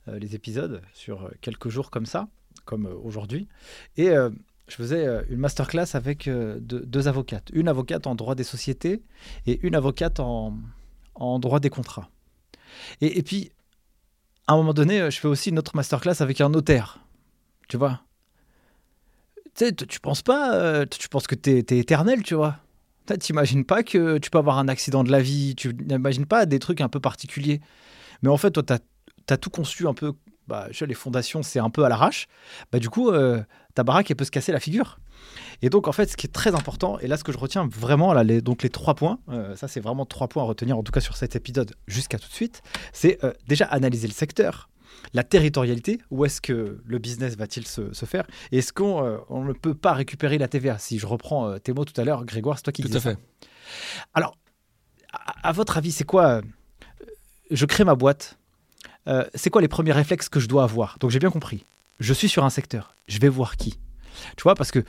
euh, les épisodes sur euh, quelques jours comme ça, comme euh, aujourd'hui. Et euh, je faisais euh, une masterclass avec euh, deux, avocates. Une avocate en droit des sociétés et une avocate en, droit des contrats. Et, puis, à un moment donné, euh, je fais aussi une autre masterclass avec un notaire. Tu vois? Tu sais, tu penses pas, tu penses que t'es es éternel, tu vois? T'imagines pas que tu peux avoir un accident de la vie, tu n'imagines pas des trucs un peu particuliers. Mais en fait, toi, tu as, tout conçu un peu bah, je- les fondations, c'est un peu à l'arrache, bah, du coup, euh, ta baraque, elle peut se casser la figure. Et donc, en fait, ce qui est très important, et là, ce que je retiens vraiment, là, les, donc les trois points, euh, ça, c'est vraiment trois points à retenir, en tout cas sur cet épisode, jusqu'à tout de suite, c'est euh, déjà analyser le secteur, la territorialité, où est-ce que le business va-t-il se, se faire, et est-ce qu'on euh, on ne peut pas récupérer la TVA? Si je reprends tes mots tout à l'heure, Grégoire, c'est toi qui Tout disais à ça. fait. Alors, à, à votre avis, c'est quoi Je crée ma boîte. Euh, c'est quoi les premiers réflexes que je dois avoir? Donc j'ai bien compris. Je suis sur un secteur. Je vais voir qui. Tu vois, parce que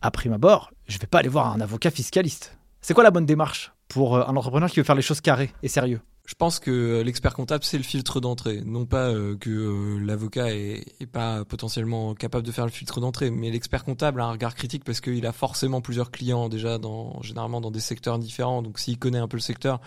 à prime abord, je vais pas aller voir un avocat fiscaliste. C'est quoi la bonne démarche pour euh, un entrepreneur qui veut faire les choses carrées et sérieux? Je pense que l'expert comptable, c'est le filtre d'entrée. Non pas euh, que euh, l'avocat est, pas potentiellement capable de faire le filtre d'entrée, mais l'expert comptable a un regard critique parce qu'il a forcément plusieurs clients déjà, généralement dans des secteurs différents. Donc s'il connaît un peu le secteur,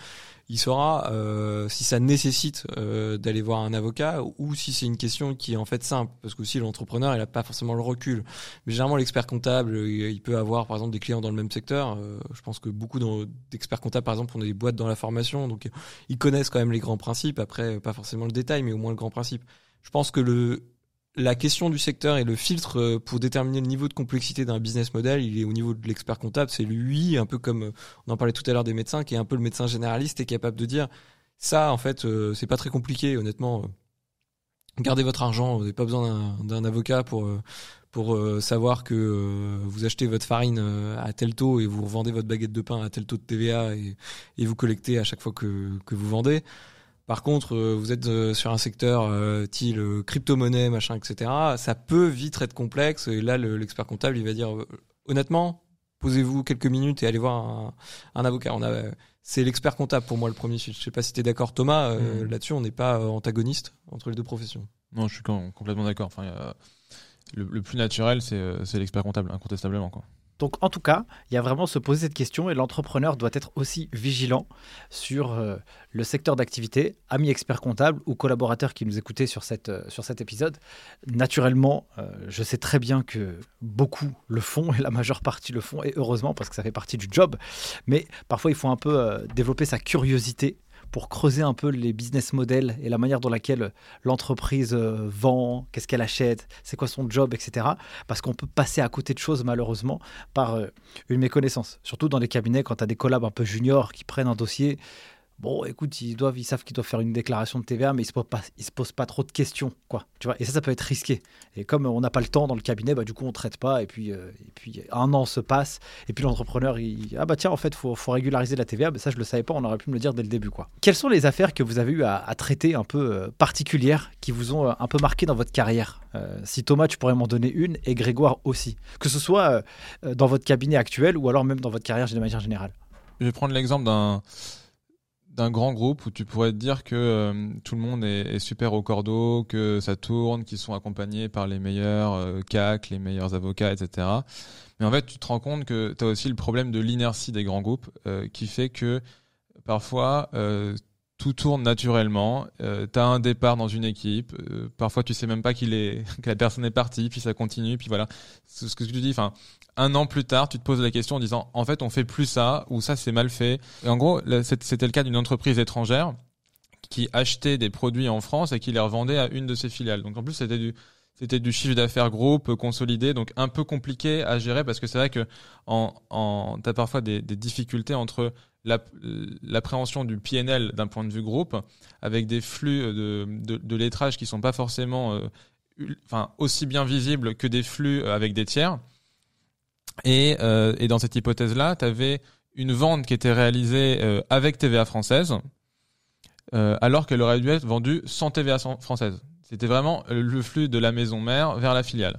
il saura euh, si ça nécessite euh, d'aller voir un avocat ou si c'est une question qui est en fait simple. Parce que aussi l'entrepreneur, il a pas forcément le recul. Mais généralement, l'expert comptable, euh, il peut avoir par exemple des clients dans le même secteur. Je pense que beaucoup d'experts comptables, par exemple, ont des boîtes dans la formation. Donc ils connaissent quand même les grands principes. Après, pas forcément le détail, mais au moins le grand principe. Je pense que le la question du secteur et le filtre euh, pour déterminer le niveau de complexité d'un business model, il est au niveau de l'expert comptable. C'est lui, un peu comme euh, on en parlait tout à l'heure des médecins, qui est un peu le médecin généraliste et capable de dire ça, en fait, euh, c'est pas très compliqué, honnêtement. Gardez votre argent, vous n'avez pas besoin d'un- avocat pour pour savoir que vous achetez votre farine à tel taux et vous revendez votre baguette de pain à tel taux de TVA et, vous collectez à chaque fois que vous vendez. Par contre, euh, vous êtes euh, sur un secteur euh, style crypto-monnaie, machin, etc. Ça peut vite être complexe. Et là, le- l'expert comptable, il va dire honnêtement, posez-vous quelques minutes et allez voir un, un avocat. On a, c'est l'expert comptable pour moi le premier. Je sais pas si tu es d'accord, Thomas. Mhm. Là-dessus, on n'est pas antagoniste entre les deux professions. Non, je suis com- complètement d'accord. Enfin, le, le plus naturel, c'est c'est l'expert comptable, incontestablement. Quoi. Donc en tout cas, il y a vraiment se poser cette question et l'entrepreneur doit être aussi vigilant sur euh, le secteur d'activité. Amis experts comptables ou collaborateurs qui nous écoutaient sur, cette, euh, sur cet épisode, naturellement, euh, je sais très bien que beaucoup le font et la majeure partie le font et heureusement parce que ça fait partie du job. Mais parfois, il faut un peu développer sa curiosité pour creuser un peu les business models et la manière dans laquelle l'entreprise euh, vend, qu'est-ce qu'elle achète, c'est quoi son job, etc. Parce qu'on peut passer à côté de choses malheureusement par euh, une méconnaissance. Surtout dans les cabinets, quand tu as des collabs un peu juniors qui prennent un dossier. Bon, écoute, ils, doivent, ils savent qu'ils doivent faire une déclaration de TVA, mais ils ne se, posent pas- trop de questions. Quoi, tu vois et ça, ça peut être risqué. Et comme on n'a pas le temps dans le cabinet, bah, du coup, on ne traite pas. Et puis, euh, et puis, un an se passe. Et puis, l'entrepreneur, il Ah, bah tiens, en fait, il faut, régulariser la TVA. Mais ça, je ne le savais pas. On aurait pu me le dire dès le début. Quoi. Quelles sont les affaires que vous avez eu à, traiter un peu euh, particulières qui vous ont euh, un peu marqué dans votre carrière? Si Thomas, tu pourrais m'en donner une, et Grégoire aussi. Que ce soit. dans votre cabinet actuel ou alors même dans votre carrière de manière générale Je vais prendre l'exemple d'un d'un grand groupe où tu pourrais te dire que euh, tout le monde est, super au cordeau, que ça tourne, qu'ils sont accompagnés par les meilleurs euh, CAC, les meilleurs avocats, etc. Mais en fait, tu te rends compte que tu as aussi le problème de l'inertie des grands groupes euh, qui fait que parfois euh, tout tourne naturellement. Euh, tu as un départ dans une équipe, euh, parfois tu sais même pas qu'il est *laughs* que la personne est partie, puis ça continue, puis voilà. C'est ce que tu dis. Enfin, un an plus tard, tu te poses la question en disant en fait on fait plus ça ou ça c'est mal fait. Et en gros, c'était le cas d'une entreprise étrangère qui achetait des produits en France et qui les revendait à une de ses filiales. Donc en plus c'était du c'était du chiffre d'affaires groupe euh, consolidé, donc un peu compliqué à gérer parce que c'est vrai que en, en t'as parfois des, des difficultés entre l'app- l'appréhension du PNL d'un point de vue groupe avec des flux de, de, de lettrage qui sont pas forcément euh, enfin aussi bien visibles que des flux euh, avec des tiers. Et, euh, et dans cette hypothèse-là, tu avais une vente qui était réalisée euh, avec TVA française, euh, alors qu'elle aurait dû être vendue sans TVA française. C'était vraiment le flux de la maison mère vers la filiale.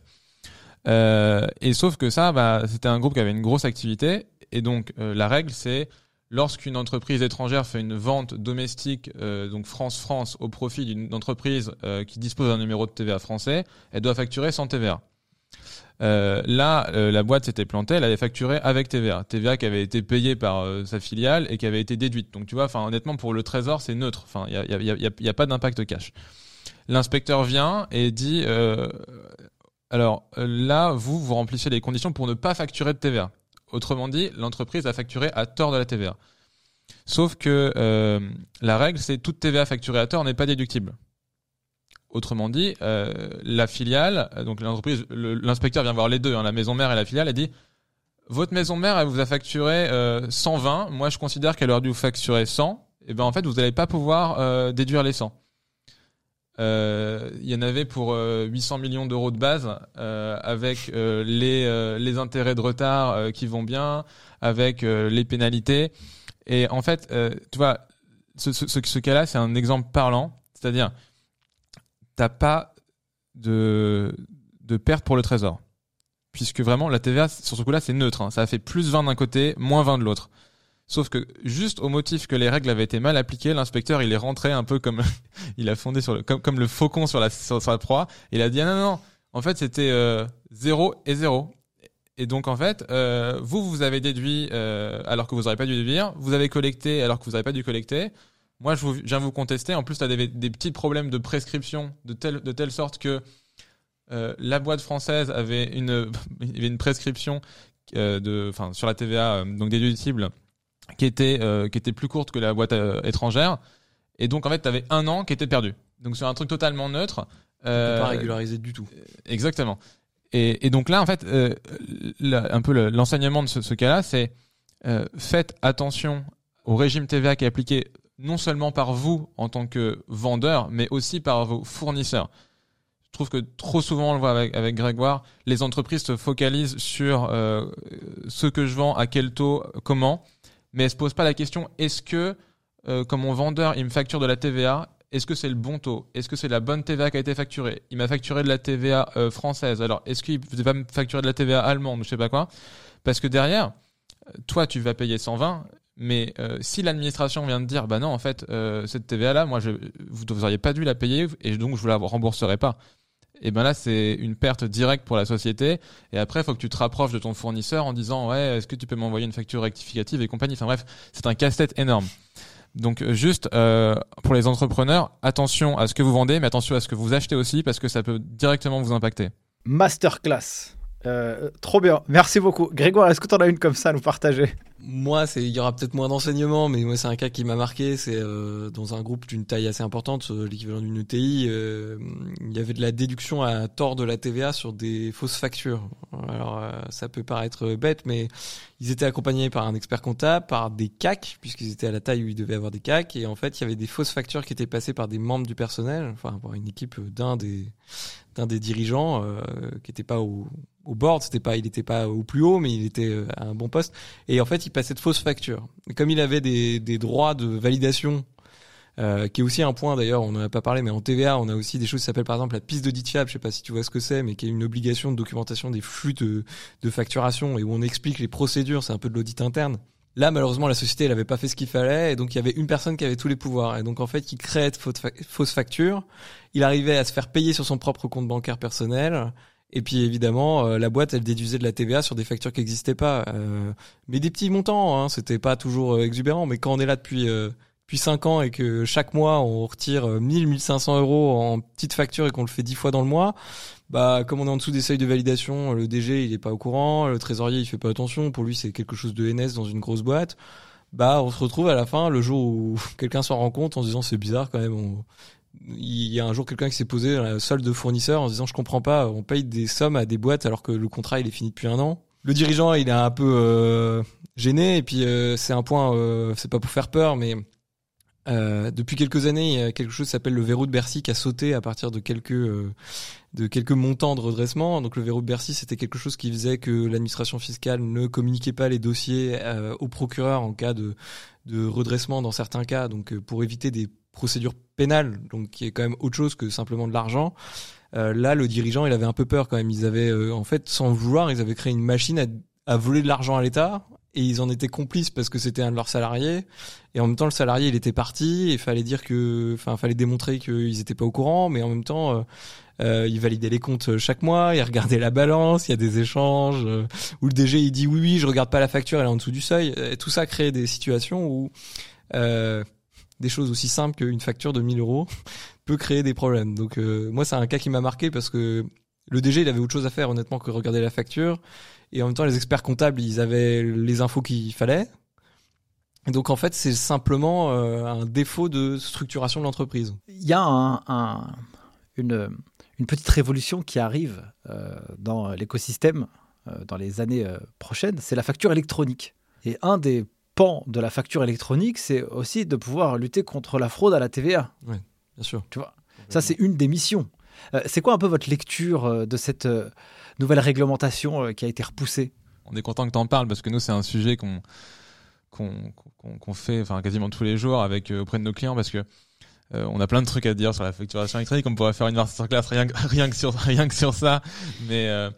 Euh, et sauf que ça, bah, c'était un groupe qui avait une grosse activité, et donc euh, la règle, c'est lorsqu'une entreprise étrangère fait une vente domestique, euh, donc France-France, au profit d'une entreprise qui dispose d'un numéro de TVA français, elle doit facturer sans TVA. Là, la boîte s'était plantée, elle avait facturé avec TVA. TVA qui avait été payée par sa filiale et qui avait été déduite. Donc tu vois, honnêtement pour le trésor c'est neutre. Il y a, y, a, y, a, y a pas d'impact cash. L'inspecteur vient et dit euh, alors là vous vous remplissez les conditions pour ne pas facturer de TVA. Autrement dit, l'entreprise a facturé à tort de la TVA. Sauf que euh, la règle c'est toute TVA facturée à tort n'est pas déductible Autrement dit, euh, la filiale, donc l'entreprise, le- l'inspecteur vient voir les deux, hein, la maison mère et la filiale, et dit votre maison mère, elle vous a facturé euh, 120. Moi, je considère qu'elle aurait dû vous facturer 100. Et ben en fait, vous n'allez pas pouvoir déduire les 100. Euh, Il y en avait pour euh, 800 millions d'euros de base, euh, avec euh, les, euh, les intérêts de retard euh, qui vont bien, avec les pénalités. Et en fait, tu vois, ce, ce, ce, ce cas-là, c'est un exemple parlant. C'est-à-dire, t'as pas de, de perte pour le trésor. Puisque vraiment, la TVA, sur ce coup-là, c'est neutre. hein. Ça a fait plus 20 d'un côté, moins 20 de l'autre. Sauf que, juste au motif que les règles avaient été mal appliquées, l'inspecteur, il est rentré un peu comme, *laughs* il a fondé sur le, comme, comme le faucon sur la, sur, la proie. Il a dit, ah non, non, en fait, c'était euh, 0 et 0. Et donc, en fait, euh, vous, vous avez déduit euh, alors que vous n'aurez pas dû déduire. Vous avez collecté alors que vous n'avez pas dû collecter. Moi, je vous, viens vous contester. En plus, tu as des, des petits problèmes de prescription de telle, de telle sorte que euh, la boîte française avait une, *laughs* avait une prescription de, enfin, sur la TVA, donc déductible, qui était, euh, qui était plus courte que la boîte euh, étrangère. Et donc, en fait, tu avais un an qui était perdu. Donc, sur un truc totalement neutre. Euh, pas régularisé du tout. Exactement. Et, et, donc là, en fait, euh, la, un peu le, l'enseignement de ce, ce cas-là, c'est euh, faites attention au régime TVA qui est appliqué non seulement par vous en tant que vendeur, mais aussi par vos fournisseurs. Je trouve que trop souvent, on le voit avec, avec Grégoire, les entreprises se focalisent sur euh, ce que je vends, à quel taux, comment, mais elles se posent pas la question est-ce que, euh, comme mon vendeur, il me facture de la TVA est-ce que c'est le bon taux? Est-ce que c'est la bonne TVA qui a été facturée? Il m'a facturé de la TVA euh, française. Alors, est-ce qu'il va me facturer de la TVA allemande je sais pas quoi? Parce que derrière, toi, tu vas payer 120, mais euh, si l'administration vient de dire, bah non, en fait, cette TVA-là, moi, vous n'auriez pas dû la payer et donc je vous la rembourserai pas. Et ben là, c'est une perte directe pour la société. Et après, il faut que tu te rapproches de ton fournisseur en disant, ouais, est-ce que tu peux m'envoyer une facture rectificative et compagnie? Enfin bref, c'est un casse-tête énorme. Donc juste euh, pour les entrepreneurs, attention à ce que vous vendez, mais attention à ce que vous achetez aussi parce que ça peut directement vous impacter. Masterclass. Euh, trop bien. Merci beaucoup. Grégoire, est-ce que tu en as une comme ça à nous partager? Moi, il y aura peut-être moins d'enseignements, mais moi, c'est un cas qui m'a marqué. C'est euh, dans un groupe d'une taille assez importante, euh, l'équivalent d'une ETI. Il y avait de la déduction à tort de la TVA sur des fausses factures. Alors, ça peut paraître bête, mais ils étaient accompagnés par un expert comptable, par des CAC, puisqu'ils étaient à la taille où ils devaient avoir des CAC, et en fait, il y avait des fausses factures qui étaient passées par des membres du personnel, enfin, par une équipe d'un des dirigeants qui était pas au, au board, c'était pas, il était pas au plus haut, mais il était euh, à un bon poste. Et en fait, il passait de fausses factures. Et comme il avait des, des droits de validation, euh, qui est aussi un point d'ailleurs, on n'en a pas parlé, mais en TVA, on a aussi des choses qui s'appellent par exemple la piste d'audit fiable. Je sais pas si tu vois ce que c'est, mais qui est une obligation de documentation des flux de, de facturation et où on explique les procédures. C'est un peu de l'audit interne. Là, malheureusement, la société, elle avait pas fait ce qu'il fallait, et donc il y avait une personne qui avait tous les pouvoirs. Et donc, en fait, il créait de fausses factures. Il arrivait à se faire payer sur son propre compte bancaire personnel. Et puis, évidemment, euh, la boîte, elle déduisait de la TVA sur des factures qui n'existaient pas. Euh, mais des petits montants, hein, c'était pas toujours euh, exubérant. Mais quand on est là depuis depuis 5 ans et que chaque mois, on retire 1000, 1500 euros en petites factures et qu'on le fait 10 fois dans le mois, bah comme on est en dessous des seuils de validation, le DG il est pas au courant, le trésorier il fait pas attention, pour lui c'est quelque chose de NS dans une grosse boîte. Bah on se retrouve à la fin le jour où *laughs* quelqu'un s'en rend compte en se disant c'est bizarre quand même. On... Il y a un jour quelqu'un qui s'est posé dans la solde de fournisseur en disant je comprends pas, on paye des sommes à des boîtes alors que le contrat il est fini depuis un an. Le dirigeant il est un peu euh, gêné et puis euh, c'est un point, euh, c'est pas pour faire peur mais euh, depuis quelques années, il y a quelque chose qui s'appelle le verrou de Bercy qui a sauté à partir de quelques euh, de quelques montants de redressement. Donc le verrou de Bercy, c'était quelque chose qui faisait que l'administration fiscale ne communiquait pas les dossiers euh, au procureur en cas de de redressement dans certains cas. Donc pour éviter des procédures pénales, donc qui est quand même autre chose que simplement de l'argent. Euh, là, le dirigeant, il avait un peu peur quand même. Ils avaient, en fait, sans vouloir, ils avaient créé une machine à, à voler de l'argent à l'État et ils en étaient complices parce que c'était un de leurs salariés et en même temps le salarié il était parti et fallait dire que enfin fallait démontrer qu'ils étaient pas au courant mais en même temps euh, euh, ils validaient les comptes chaque mois ils regardaient la balance il y a des échanges euh, où le DG il dit oui oui je regarde pas la facture elle est en dessous du seuil tout ça crée des situations où euh, des choses aussi simples qu'une facture de 1000 euros *laughs* peut créer des problèmes. Donc moi c'est un cas qui m'a marqué parce que le DG il avait autre chose à faire honnêtement que regarder la facture. Et en même temps les experts comptables ils avaient les infos qu'il fallait. Et donc en fait c'est simplement euh, un défaut de structuration de l'entreprise. Il y a un, un, une, petite révolution qui arrive euh, dans l'écosystème euh, dans les années euh, prochaines, c'est la facture électronique. Et un des pans de la facture électronique, c'est aussi de pouvoir lutter contre la fraude à la TVA. Bien sûr. Tu vois, ça c'est une des missions. Euh, c'est quoi un peu votre lecture euh, de cette euh, nouvelle réglementation qui a été repoussée? On est content que tu en parles parce que nous, c'est un sujet qu'on qu'on qu'on fait enfin, quasiment tous les jours avec auprès de nos clients parce que euh, on a plein de trucs à dire sur la facturation électronique. On pourrait faire une masterclass rien, que- *laughs* rien, que sur, rien que sur ça. Mais euh,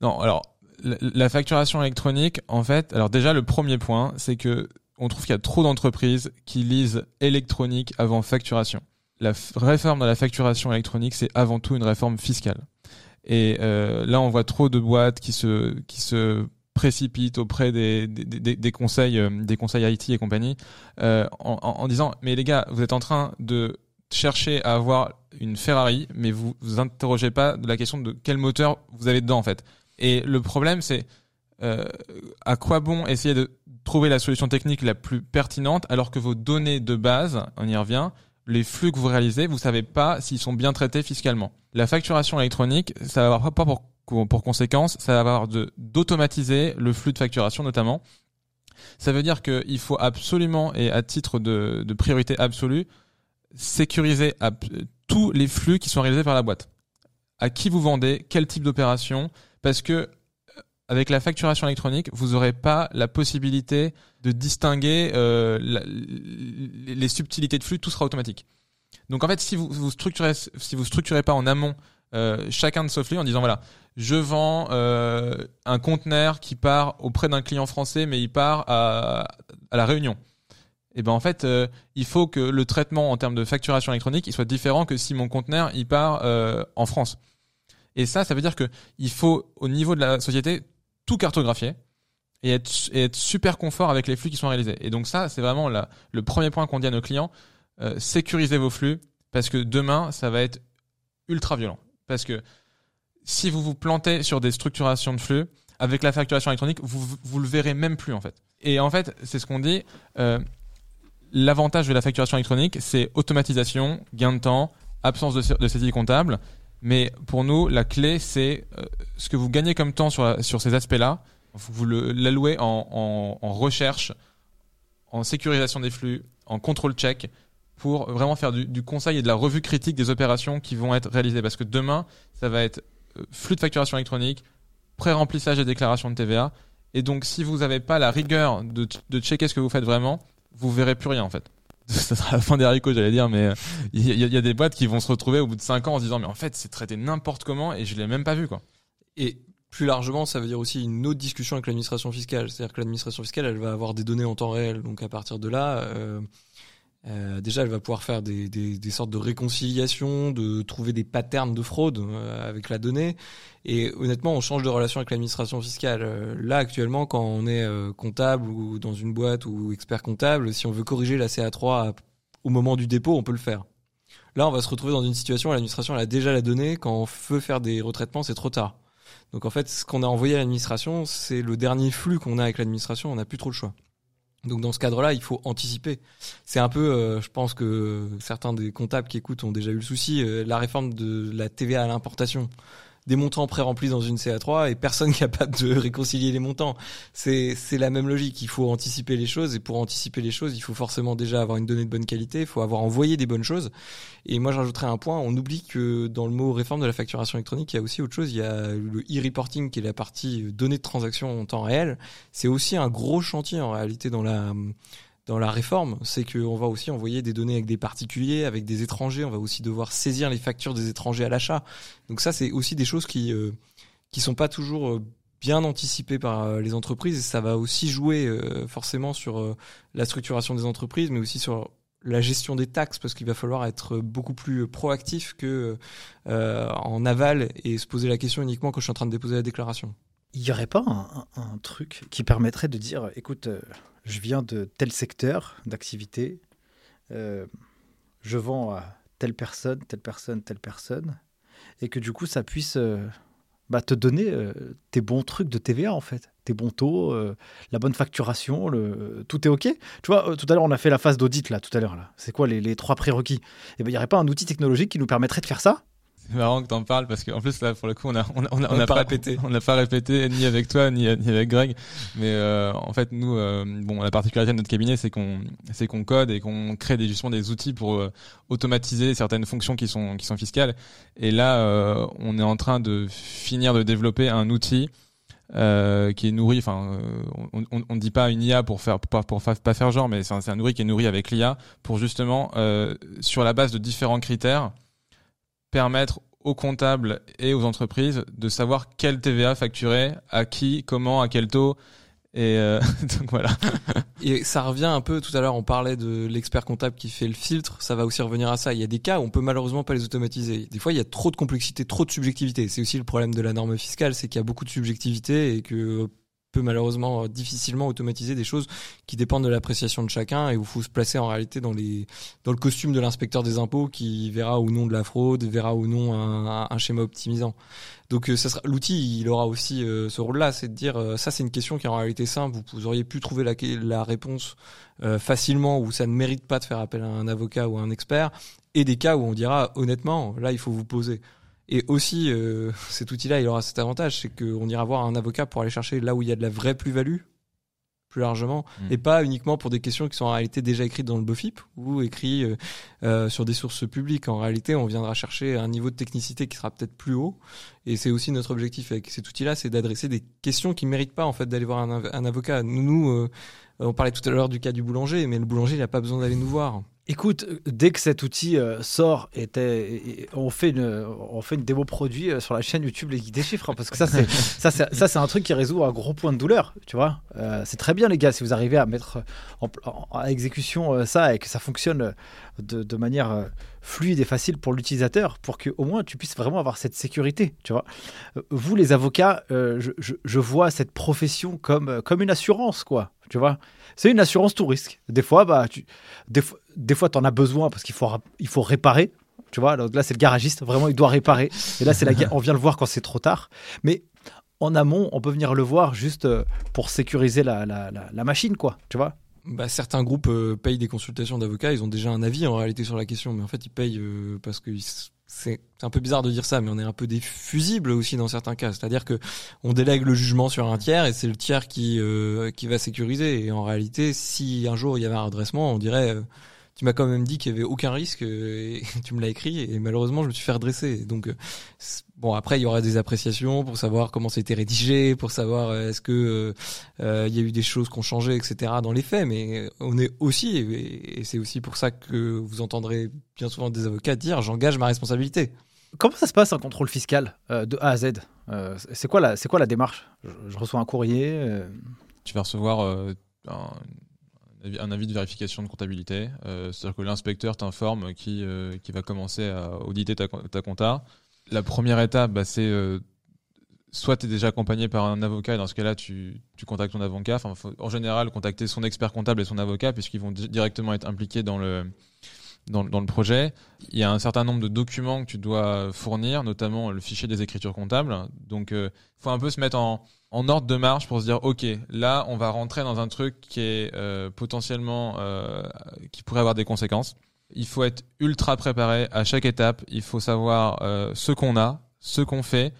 non, alors la, facturation électronique, en fait, alors déjà le premier point, c'est que on trouve qu'il y a trop d'entreprises qui lisent électronique avant facturation. La réforme de la facturation électronique, c'est avant tout une réforme fiscale. Et euh, là, on voit trop de boîtes qui se qui se précipitent auprès des des, des, des conseils euh, conseils IT et compagnie euh, en, en, en disant mais les gars, vous êtes en train de chercher à avoir une Ferrari, mais vous vous interrogez pas de la question de quel moteur vous avez dedans en fait. Et le problème, c'est euh, à quoi bon essayer de trouver la solution technique la plus pertinente alors que vos données de base, on y revient, les flux que vous réalisez, vous savez pas s'ils sont bien traités fiscalement. La facturation électronique, ça va avoir pas pour, conséquence, ça va avoir d'automatiser le flux de facturation notamment. Ça veut dire qu'il faut absolument et à titre de, de priorité absolue sécuriser tous les flux qui sont réalisés par la boîte. À qui vous vendez, quel type d'opération, parce que euh, avec la facturation électronique, vous n'aurez pas la possibilité de distinguer euh, les subtilités de flux, tout sera automatique. Donc en fait, si vous vous structurez, si vous structurez pas en amont euh, chacun de ce flux en disant voilà, je vends un conteneur qui part auprès d'un client français, mais il part à, à la Réunion. Et ben en fait, il faut que le traitement en termes de facturation électronique, il soit différent que si mon conteneur il part en France. Et ça, ça veut dire que il faut au niveau de la société tout cartographier et être, super confort avec les flux qui sont réalisés. Et donc ça, c'est vraiment le premier point qu'on dit à nos clients euh, sécurisez vos flux parce que demain, ça va être ultra violent. Parce que si vous vous plantez sur des structurations de flux avec la facturation électronique, vous vous le verrez même plus en fait. Et en fait, c'est ce qu'on dit. Euh, L'avantage de la facturation électronique, c'est automatisation, gain de temps, absence de saisie comptable. Mais pour nous, la clé, c'est euh, ce que vous gagnez comme temps sur, ces aspects-là. Vous l'allouez en, recherche, en sécurisation des flux, en contrôle check, pour vraiment faire du, du conseil et de la revue critique des opérations qui vont être réalisées. Parce que demain, ça va être euh, flux de facturation électronique, pré-remplissage des déclarations de TVA. Et donc, si vous n'avez pas la rigueur de, de checker ce que vous faites vraiment, vous verrez plus rien en fait. *laughs* Ça sera la fin des haricots, j'allais dire, mais euh, il y, a- des boîtes qui vont se retrouver au bout de 5 ans en se disant mais en fait c'est traité n'importe comment et je l'ai même pas vu quoi. Et plus largement, ça veut dire aussi une autre discussion avec l'administration fiscale. C'est-à-dire que l'administration fiscale, elle va avoir des données en temps réel. Donc à partir de là, euh, euh, déjà, elle va pouvoir faire des, des, des sortes de réconciliation, de trouver des patterns de fraude euh, avec la donnée. Et honnêtement, on change de relation avec l'administration fiscale. Euh, là, actuellement, quand on est euh, comptable ou dans une boîte ou expert comptable, si on veut corriger la CA3 à- au moment du dépôt, on peut le faire. Là, on va se retrouver dans une situation où l'administration a déjà la donnée. Quand on veut faire des retraitements, c'est trop tard. Donc en fait, ce qu'on a envoyé à l'administration, c'est le dernier flux qu'on a avec l'administration. On n'a plus trop le choix. Donc dans ce cadre-là, il faut anticiper. C'est un peu, euh, je pense que certains des comptables qui écoutent ont déjà eu le souci, euh, la réforme de la TVA à l'importation. Des montants pré-remplis dans une CA3 et personne *laughs* capable de réconcilier les montants. C'est la même logique. Il faut anticiper les choses et pour anticiper les choses, il faut forcément déjà avoir une donnée de bonne qualité. Il faut avoir envoyé des bonnes choses. Et moi, j'ajouterais un point. On oublie que dans le mot réforme de la facturation électronique, il y a aussi autre chose. Il y a le e-reporting qui est la partie données de transaction en temps réel. C'est aussi un gros chantier en réalité dans la dans la réforme, c'est qu'on va aussi envoyer des données avec des particuliers, avec des étrangers. On va aussi devoir saisir les factures des étrangers à l'achat. Donc ça, c'est aussi des choses qui euh, sont pas toujours euh, bien anticipées par euh, les entreprises. Et ça va aussi jouer euh, forcément sur la structuration des entreprises, mais aussi sur la gestion des taxes, parce qu'il va falloir être beaucoup plus proactif que en aval et se poser la question uniquement quand je suis en train de déposer la déclaration. Il n'y aurait pas un, truc qui permettrait de dire, écoute, je viens de tel secteur d'activité, euh, je vends à telle personne, telle personne, telle personne, et que du coup, ça puisse euh, bah, te donner euh, tes bons trucs de TVA en fait, tes bons taux, la bonne facturation, tout est ok. Tu vois, tout à l'heure on a fait la phase d'audit là, tout à l'heure là. C'est quoi les, trois prérequis? Et ben il n'y aurait pas un outil technologique qui nous permettrait de faire ça? C'est marrant que t'en parles parce qu'en plus là pour le coup on a on a, on a, On n'a pas répété. on n'a pas répété ni avec toi ni, ni avec Greg. Mais euh, en fait nous euh, bon la particularité de notre cabinet c'est qu'on c'est qu'on code et qu'on crée des justement des outils pour euh, automatiser certaines fonctions qui sont qui sont fiscales. Et là euh, on est en train de finir de développer un outil euh, qui est nourri, enfin, euh, on, on, on dit pas une IA pour faire, pour, pour fa- pas faire genre, mais c'est un, un nourri qui est nourri avec l'IA pour justement, euh, sur la base de différents critères, permettre aux comptables et aux entreprises de savoir quelle TVA facturer, à qui, comment, à quel taux. Et euh, *laughs* donc voilà. Et ça revient un peu, tout à l'heure on parlait de l'expert comptable qui fait le filtre, ça va aussi revenir à ça. Il y a des cas où on peut malheureusement pas les automatiser. Des fois il y a trop de complexité, trop de subjectivité. C'est aussi le problème de la norme fiscale, c'est qu'il y a beaucoup de subjectivité et que peut malheureusement euh, difficilement automatiser des choses qui dépendent de l'appréciation de chacun et où il faut se placer en réalité dans les dans le costume de l'inspecteur des impôts qui verra ou non de la fraude, verra ou non un, schéma optimisant. Donc euh, sera l'outil, il aura aussi euh, ce rôle-là, c'est de dire ça c'est une question qui est en réalité simple, vous, auriez pu trouver la, réponse facilement ou ça ne mérite pas de faire appel à un avocat ou à un expert, et des cas où on dira honnêtement là il faut vous poser. Et aussi euh, *laughs* cet outil-là il aura cet avantage, c'est qu'on ira voir un avocat pour aller chercher là où il y a de la vraie plus-value plus largement Mm. et pas uniquement pour des questions qui sont en réalité déjà écrites dans le BOFIP ou écrites euh, euh, sur des sources publiques. En réalité, on viendra chercher un niveau de technicité qui sera peut-être plus haut. Et c'est aussi notre objectif avec cet outil-là, c'est d'adresser des questions qui méritent pas en fait d'aller voir un, un avocat. Nous, nous, on parlait tout à l'heure du cas du boulanger, mais le boulanger, il n'a pas besoin d'aller nous voir. Écoute, dès que cet outil euh, sort, était, on, fait une, on fait une démo produit euh, sur la chaîne YouTube Les Geeks des Chiffres, hein, parce que ça, c'est *laughs* ça, c'est- ça, c'est un truc qui résout un gros point de douleur, tu vois. Euh, c'est très bien, les gars, si vous arrivez à mettre en, en- à exécution ça et que ça fonctionne de, de manière fluide et facile pour l'utilisateur, pour que au moins tu puisses vraiment avoir cette sécurité, tu vois. Vous, les avocats, je, je- je vois cette profession comme, comme une assurance, quoi, tu vois. C'est une assurance tout risque. Des fois, bah, tu, des, fois- des fois, tu en as besoin parce qu'il faut, il faut réparer. Tu vois, donc là, c'est le garagiste. Vraiment, il doit réparer. Et là, c'est la, *laughs* on vient le voir quand c'est trop tard. Mais en amont, on peut venir le voir juste euh, pour sécuriser la, la, la, la machine, quoi. Tu vois? Bah, certains groupes euh, payent des consultations d'avocats, ils ont déjà un avis en réalité sur la question, mais en fait ils payent euh, parce que c'est c'est un peu bizarre de dire ça, mais on est un peu des fusibles aussi dans certains cas. C'est-à-dire que on délègue le jugement sur un tiers et c'est le tiers qui euh, qui va sécuriser. Et en réalité, si un jour il y avait un redressement, on dirait tu m'as quand même dit qu'il y avait aucun risque euh, et *laughs* tu me l'as écrit et malheureusement je me suis fait redresser. Donc euh, bon après il y aura des appréciations pour savoir comment c'était rédigé, pour savoir euh, est-ce que euh, il y a eu des choses qui ont changé, etc. dans les faits, mais on est aussi, et, et c'est aussi pour ça que vous entendrez bien souvent des avocats dire j'engage ma responsabilité. Comment ça se passe un contrôle fiscal euh, de A à Z? Euh, C'est quoi, la- c'est quoi la démarche? Je, je reçois un courrier. euh, tu vas recevoir euh, un, un avis- de vérification de comptabilité. Euh, C'est-à-dire que l'inspecteur t'informe qui, euh, qui va commencer à auditer ta, ta compta. La première étape, bah, c'est euh, soit tu es déjà accompagné par un avocat, et dans ce cas-là, tu, tu contactes ton avocat. En général, contacter son expert comptable et son avocat, puisqu'ils vont di- directement être impliqués dans le, dans, dans le projet. Il y a un certain nombre de documents que tu dois fournir, notamment le fichier des écritures comptables. Donc, il faut un peu se mettre en, en ordre de marche pour se dire, OK, là, on va rentrer dans un truc qui est euh, potentiellement, euh, qui pourrait avoir des conséquences. Il faut être ultra préparé à chaque étape. Il faut savoir euh, ce qu'on a, ce qu'on fait,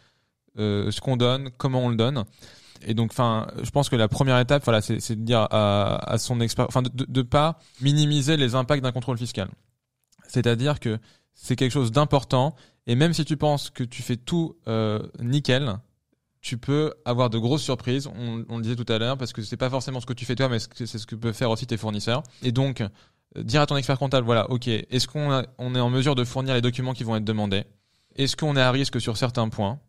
ce qu'on donne, comment on le donne. Et donc, enfin, je pense que la première étape, voilà, c'est de dire à, son expert, enfin, de, de, de pas minimiser les impacts d'un contrôle fiscal. C'est-à-dire que c'est quelque chose d'important. Et même si tu penses que tu fais tout nickel, tu peux avoir de grosses surprises. On, le disait tout à l'heure parce que c'est pas forcément ce que tu fais toi, mais c'est ce que peuvent faire aussi tes fournisseurs. Et donc, euh, dire à ton expert comptable, voilà, ok, est-ce qu'on est en mesure de fournir les documents qui vont être demandés? Est-ce qu'on est à risque sur certains points?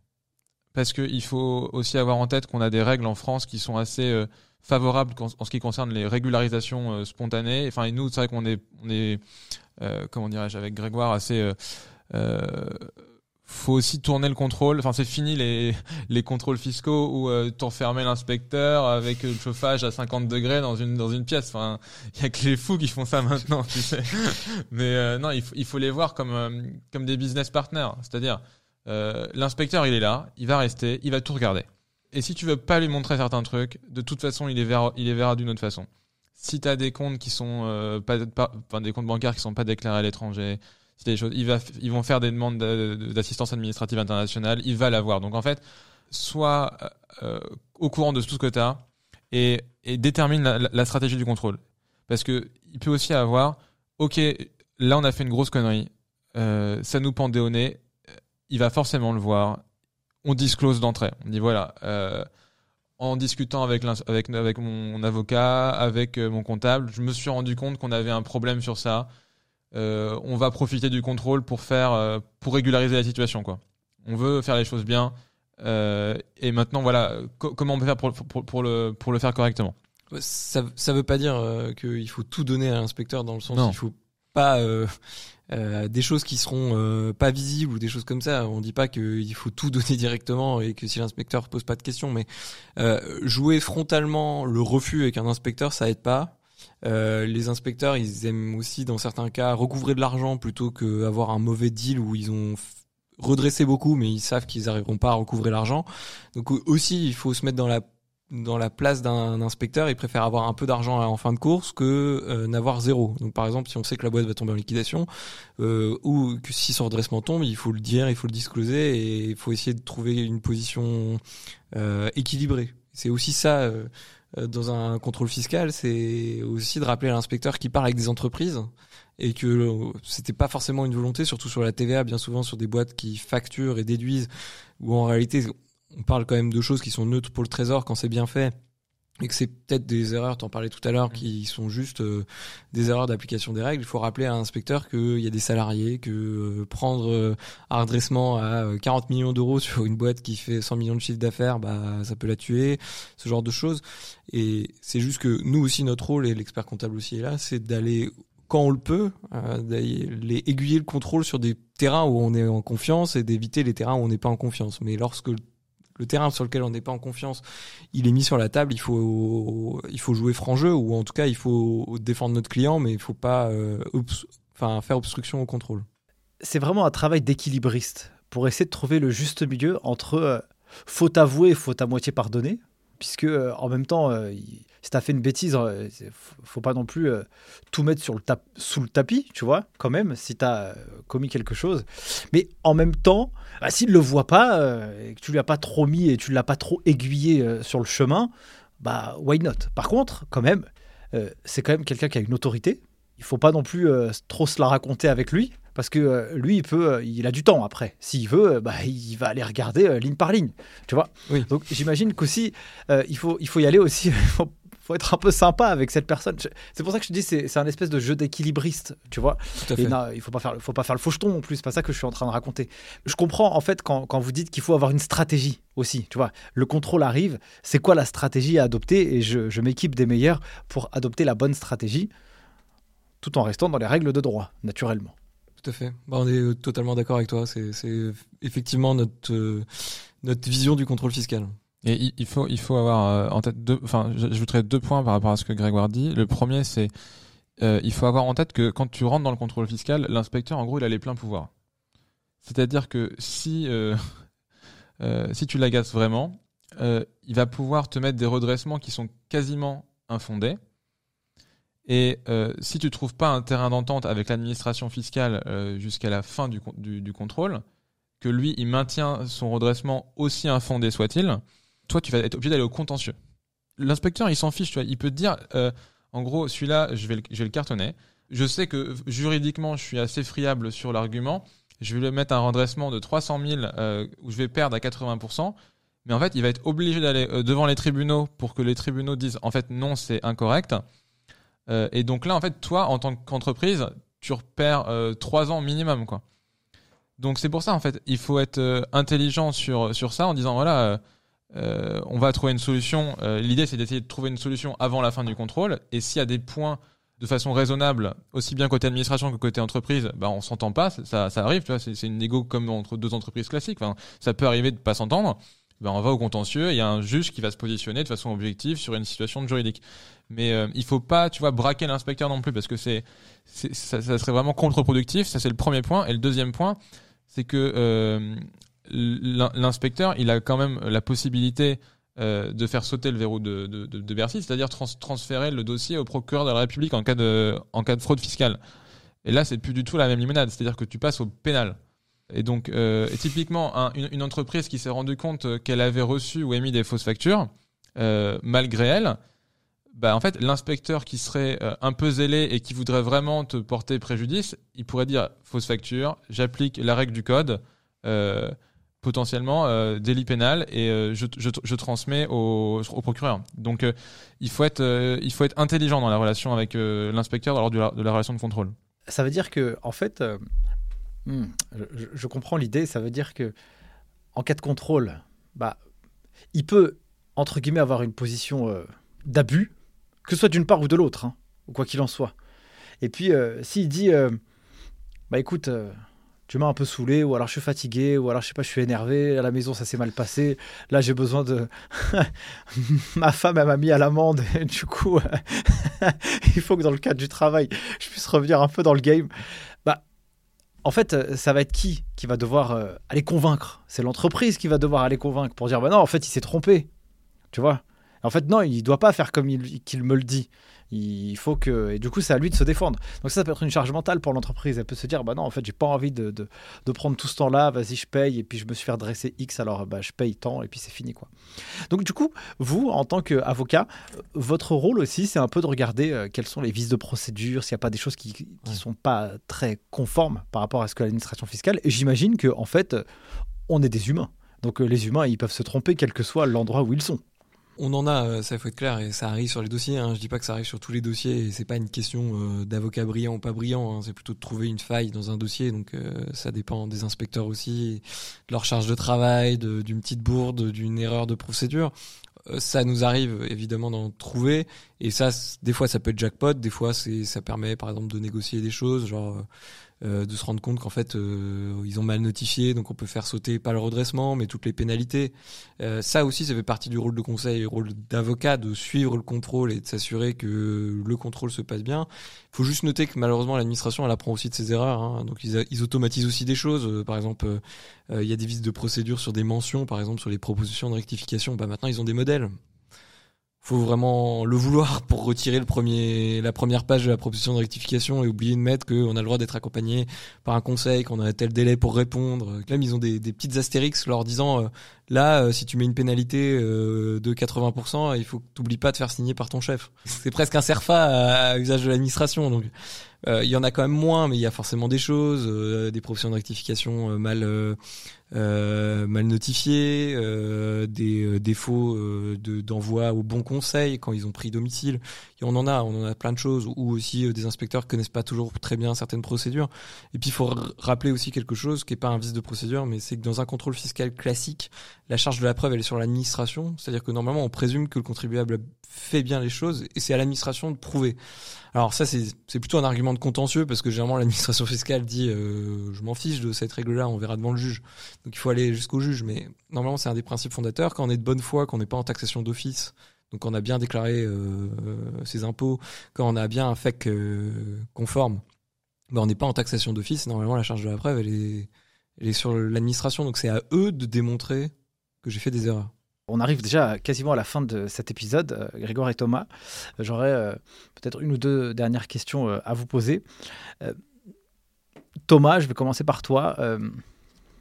Parce qu'il faut aussi avoir en tête qu'on a des règles en France qui sont assez euh, favorables en, ce qui concerne les régularisations euh, spontanées. Enfin, et nous, c'est vrai qu'on est, on est, euh, comment dirais-je, avec Grégoire, assez faut aussi tourner le contrôle. Enfin, c'est fini les, les contrôles fiscaux où euh, t'enfermais l'inspecteur avec le chauffage à 50 degrés dans une, dans une pièce. Enfin, il y a que les fous qui font ça maintenant, tu sais. Mais euh, non, il il faut les voir comme, euh, comme des business partners. C'est-à-dire, Euh, L'inspecteur, il est là, il va rester, il va tout regarder. Et si tu veux pas lui montrer certains trucs, de toute façon, il les verra, il les verra d'une autre façon. Si tu as des comptes qui sont euh, pas, pas- enfin, des comptes bancaires qui sont pas déclarés à l'étranger, t'as des choses, ils vont faire des demandes d'a- d'assistance administrative internationale, il va l'avoir. Donc en fait, sois euh, au courant de tout ce que tu as et, détermine la, stratégie du contrôle. Parce que il peut aussi avoir, ok, là on a fait une grosse connerie, euh, ça nous pend au nez, euh, il va forcément le voir. On disclose d'entrée. On dit voilà, euh, en discutant avec, avec, avec mon avocat, avec euh, mon comptable, je me suis rendu compte qu'on avait un problème sur ça. Euh, on va profiter du contrôle pour faire, euh, pour régulariser la situation quoi. On veut faire les choses bien. Euh, et maintenant voilà, co- comment on peut faire pour, pour, pour le, pour le faire correctement. Ça, ça veut pas dire qu'il faut tout donner à l'inspecteur dans le sens il faut pas des choses qui seront pas visibles ou des choses comme ça. On dit pas qu'il faut tout *laughs* donner directement et que si l'inspecteur pose pas de questions, mais jouer frontalement le refus avec un inspecteur, ça aide pas. Euh, les inspecteurs, ils aiment aussi dans certains cas recouvrer de l'argent plutôt que avoir un mauvais deal où ils ont redressé beaucoup, mais ils savent qu'ils arriveront pas à recouvrer l'argent. Donc au- aussi, il faut se mettre dans la dans la place d'un inspecteur, il préfère avoir un peu d'argent en fin de course que euh, n'avoir zéro. Donc par exemple, si on sait que la boîte va tomber en liquidation, euh, ou que si son redressement tombe, il faut le dire, il faut le discloser, et il faut essayer de trouver une position euh, équilibrée. C'est aussi ça euh, euh, dans un contrôle fiscal, c'est aussi de rappeler à l'inspecteur qui parle avec des entreprises et que euh, c'était pas forcément une volonté, surtout sur la TVA, bien souvent sur des boîtes qui facturent et déduisent, où en réalité on parle quand même de choses qui sont neutres pour le trésor quand c'est bien fait et que c'est peut-être des erreurs, t'en parlais tout à l'heure, qui sont juste euh, des erreurs d'application des règles. Il faut rappeler à l'inspecteur qu'il y a des salariés, que euh, prendre euh, un redressement à euh, 40 millions d'euros sur une boîte qui fait 100 millions de chiffre d'affaires, bah ça peut la tuer, ce genre de choses. Et c'est juste que nous aussi, notre rôle, et l'expert comptable aussi est là, c'est d'aller quand on le peut, euh, d'aller aiguiller le contrôle sur des terrains où on est en confiance et d'éviter les terrains où on n'est pas en confiance. Mais lorsque le- terrain sur lequel on n'est pas en confiance, il est mis sur la table, il faut, il faut jouer franc jeu ou en tout cas il faut défendre notre client, mais il faut pas euh, faire obstruction au contrôle. c'est vraiment un travail d'équilibriste pour essayer de trouver le juste milieu entre euh, faute avouée et faute à moitié pardonnée. Puisque euh, en même temps, euh, si tu as fait une bêtise, euh, faut- pas non plus euh, tout mettre sur le tap- sous le tapis, tu vois, quand même, si tu as commis quelque chose. Mais en même temps, bah, s'il ne le voit pas, euh, et que tu lui as pas trop mis et tu l'as pas trop aiguillé euh, sur le chemin, bah why not? Par contre, quand même, euh, c'est quand même quelqu'un qui a une autorité. Il faut pas non plus euh, trop se la raconter avec lui, parce que euh, lui, il peut, euh, il a du temps après. S'il veut, euh, bah, il va aller regarder euh, ligne par ligne, tu vois? Oui. Donc j'imagine qu'aussi, euh, il faut, il faut y aller aussi. *laughs* il faut, être un peu sympa avec cette personne. C'est pour ça que je te dis, c'est c'est un espèce de jeu d'équilibriste, tu vois. Tout à Et fait. non, il faut pas faire, faut pas faire le faucheton non plus. C'est pas ça que je suis en train de raconter. Je comprends en fait quand, quand vous dites qu'il faut avoir une stratégie aussi. Tu vois, le contrôle arrive. C'est quoi la stratégie à adopter? Et je, je m'équipe des meilleurs pour adopter la bonne stratégie, tout en restant dans les règles de droit, naturellement. Tout à fait. Bah, on est euh, totalement d'accord avec toi. C'est c'est effectivement notre, euh, notre vision du contrôle fiscal. Et il- faut, avoir euh, en tête deux, enfin, j'ajouterais deux points par rapport à ce que Grégoire dit. Le premier, c'est, euh, il faut avoir en tête que quand tu rentres dans le contrôle fiscal, l'inspecteur, en gros, il a les pleins pouvoirs. C'est-à-dire que si, euh, euh, si tu l'agaces vraiment, il va pouvoir te mettre des redressements qui sont quasiment infondés. Et si tu trouves pas un terrain d'entente avec l'administration fiscale jusqu'à la fin du, du, du contrôle, que lui, il maintient son redressement aussi infondé soit-il, toi, tu vas être obligé d'aller au contentieux. L'inspecteur, il s'en fiche, tu vois. Il peut te dire, euh, en gros, celui-là, je vais, le, je le cartonner. Je sais que juridiquement, je suis assez friable sur l'argument. Je vais lui mettre un redressement de 300 000 euh, où je vais perdre à 80%. Mais en fait, il va être obligé d'aller euh, devant les tribunaux pour que les tribunaux disent, en fait, non, c'est incorrect. Et donc là, en fait, toi, en tant qu'entreprise, tu repères trois ans minimum, quoi. Donc c'est pour ça, en fait, il faut être intelligent sur, sur ça en disant, voilà, euh, on va trouver une solution. Euh, L'idée, c'est d'essayer de trouver une solution avant la fin du contrôle. Et s'il y a des points de façon raisonnable, aussi bien côté administration que côté entreprise, bah, on s'entend pas, ça, arrive, c'est une négo comme entre deux entreprises classiques. Ça peut arriver de pas s'entendre. Ben, on va au contentieux, il y a un juge qui va se positionner de façon objective sur une situation juridique. Mais euh, il faut pas, tu vois, braquer l'inspecteur non plus parce que c'est, ça serait vraiment contre-productif. Ça c'est le premier point. Et le deuxième point, c'est que euh, l'inspecteur, il a quand même la possibilité euh, de faire sauter le verrou de, de, Bercy, c'est-à-dire transférer le dossier au procureur de la République en cas de, en cas de fraude fiscale. Et là, c'est plus du tout la même limonade, c'est-à-dire que tu passes au pénal. Et donc, euh, typiquement, une, entreprise qui s'est rendue compte qu'elle avait reçu ou émis des fausses factures, euh, malgré elle, bah en fait, l'inspecteur qui serait un peu zélé et qui voudrait vraiment te porter préjudice, il pourrait dire fausse facture, j'applique la règle du code, potentiellement euh, délit pénal et euh, je, transmets au, procureur. Donc euh, il faut être il faut être intelligent dans la relation avec l'inspecteur lors de la, relation de contrôle. Ça veut dire que en fait, hmm, je, comprends l'idée. Ça veut dire que en cas de contrôle, bah il peut entre guillemets avoir une position d'abus que ce soit d'une part ou de l'autre, hein, ou quoi qu'il en soit. Et puis, s'il dit, bah écoute, tu m'as un peu saoulé, ou alors je suis fatigué, ou alors je sais pas, je suis énervé, à la maison ça s'est mal passé, là j'ai besoin de. *laughs* Ma femme, elle m'a mis à l'amende, du coup, *laughs* il faut que dans le cadre du travail, je puisse revenir un peu dans le game. Bah, en fait, ça va être qui qui va devoir aller convaincre? C'est l'entreprise qui va devoir aller convaincre pour dire, bah non, en fait, il s'est trompé. Tu vois? En fait, non, il doit pas faire comme il, qu'il me le dit. Il faut que. Et du coup, c'est à lui de se défendre. Donc, ça, ça peut être une charge mentale pour l'entreprise. Elle peut se dire bah non, en fait, j'ai pas envie de, de, prendre tout ce temps-là. Vas-y, je paye. Et puis, je me suis fait redresser X. Alors, bah, je paye tant. Et puis, c'est fini. quoi. Donc, du coup, vous, en tant qu'avocat, votre rôle aussi, c'est un peu de regarder euh, quels sont les vices de procédure, s'il n'y a pas des choses qui ne sont pas très conformes par rapport à ce que l'administration fiscale. Et j'imagine qu'en en fait, on est des humains. Donc, euh, les humains, ils peuvent se tromper quel que soit l'endroit où ils sont. On en a, euh, ça faut être clair, et ça arrive sur les dossiers. Hein. Je dis pas que ça arrive sur tous les dossiers, et c'est pas une question euh, d'avocat brillant ou pas brillant. Hein. C'est plutôt de trouver une faille dans un dossier. Donc euh, ça dépend des inspecteurs aussi, de leur charge de travail, d'une petite bourde, d'une erreur de procédure. ça nous arrive évidemment d'en trouver, et ça, des fois ça peut être jackpot, des fois c'est, ça permet par exemple de négocier des choses, genre euh, de se rendre compte qu'en fait euh, ils ont mal notifié, donc on peut faire sauter pas le redressement, mais toutes les pénalités. Euh, ça aussi, ça fait partie du rôle de conseil, du rôle d'avocat, de suivre le contrôle et de s'assurer que le contrôle se passe bien. Il faut juste noter que malheureusement l'administration elle apprend aussi de ses erreurs, hein. donc ils, ils, automatisent aussi des choses. par exemple, il y a des vices de procédure sur des mentions, par exemple sur les propositions de rectification. Bah maintenant ils ont des modèles faut vraiment le vouloir pour retirer la première page de la proposition de rectification et oublier de mettre qu'on a le droit d'être accompagné par un conseil, qu'on a tel délai pour répondre. Même ils ont des, des petites astérix leur disant euh, là, euh, si tu mets une pénalité euh, de 80%, il faut que tu n'oublies pas de faire signer par ton chef. C'est presque un serfa à, usage de l'administration. Donc il y en a quand même moins, mais il y a forcément des choses, des propositions de rectification mal euh, mal notifiés, euh, des euh, défauts de, d'envoi au bon conseil quand ils ont pris domicile. On en a, on en a plein de choses, ou aussi des inspecteurs connaissent pas toujours très bien certaines procédures. Et puis il faut rappeler aussi quelque chose qui est pas un vice de procédure, mais c'est que dans un contrôle fiscal classique, la charge de la preuve elle est sur l'administration, c'est-à-dire que normalement on présume que le contribuable fait bien les choses et c'est à l'administration de prouver. Alors ça c'est plutôt un argument de contentieux parce que généralement l'administration fiscale dit euh, je m'en fiche de cette règle-là, on verra devant le juge. Donc il faut aller jusqu'au juge. Mais normalement c'est un des principes fondateurs quand on est de bonne foi, qu'on n'est pas en taxation d'office, donc on a bien déclaré euh, ses impôts, quand on a bien un FEC euh, conforme, ben on n'est pas en taxation d'office. Normalement la charge de la preuve elle est, sur l'administration, donc c'est à eux de démontrer que j'ai fait des erreurs. On arrive déjà quasiment à la fin de cet épisode, euh, Grégoire et Thomas. J'aurais euh, peut-être une ou deux dernières questions euh, à vous poser. Thomas, je vais commencer par toi.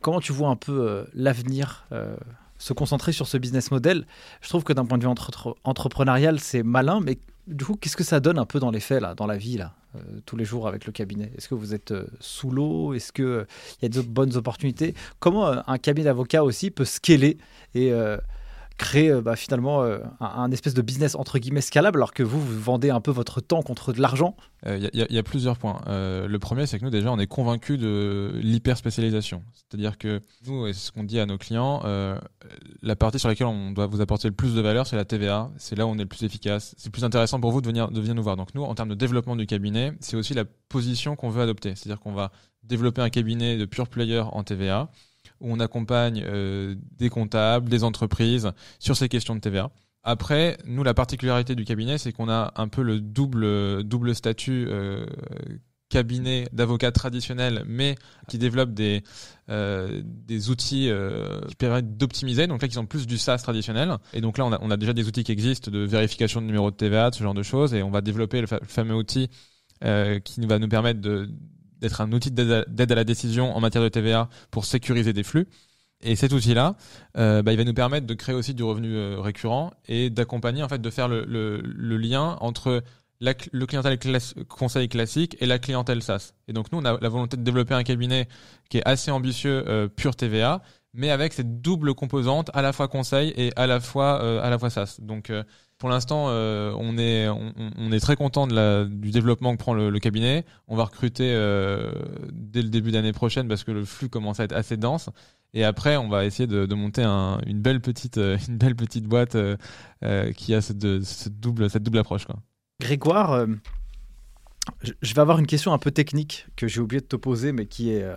comment tu vois un peu l'avenir se concentrer sur ce business model Je trouve que d'un point de vue entrepreneurial, c'est malin, mais du coup, qu'est-ce que ça donne un peu dans les faits, là, dans la vie, là, tous les jours avec le cabinet? Est-ce que vous êtes sous l'eau? Est-ce qu'il y a de bonnes opportunités? Comment un cabinet d'avocats aussi peut scaler et créer euh, bah, finalement euh, un, espèce de business entre guillemets scalable alors que vous, vendez un peu votre temps contre de l'argent? Il euh, y, a plusieurs points. le premier, c'est que nous déjà, on est convaincus de l'hyper spécialisation. C'est-à-dire que nous, et c'est ce qu'on dit à nos clients, la partie sur laquelle on doit vous apporter le plus de valeur, c'est la TVA. C'est là où on est le plus efficace. C'est plus intéressant pour vous de venir, de venir nous voir. Donc nous, en termes de développement du cabinet, c'est aussi la position qu'on veut adopter. C'est-à-dire qu'on va développer un cabinet de pure player en TVA où on accompagne euh, des comptables, des entreprises sur ces questions de TVA. Après, nous, la particularité du cabinet, c'est qu'on a un peu le double, double statut euh, cabinet d'avocats traditionnels, mais qui développent des, euh, des outils qui permettent d'optimiser. Donc là, qui sont plus du SaaS traditionnel. Et donc là, on a, déjà des outils qui existent de vérification de numéro de TVA, de ce genre de choses. Et on va développer le, fameux outil qui va nous permettre d'être un outil d'aide à la décision en matière de TVA pour sécuriser des flux. Et cet outil-là, euh, bah, il va nous permettre de créer aussi du revenu euh, récurrent et d'accompagner, en fait, de faire le, lien entre le clientèle conseil classique et la clientèle SaaS. Et donc nous, on a la volonté de développer un cabinet qui est assez ambitieux, euh, pur TVA, mais avec cette double composante, à la fois conseil et à la fois à la fois SaaS. Donc pour l'instant, euh, on est très content du développement que prend le, cabinet. On va recruter dès le début d'année prochaine parce que le flux commence à être assez dense. Et après, on va essayer de, monter un, une belle petite *laughs* boîte qui a cette, double approche. Grégoire, euh, je vais avoir une question un peu technique que j'ai oublié de te poser, mais qui est, euh,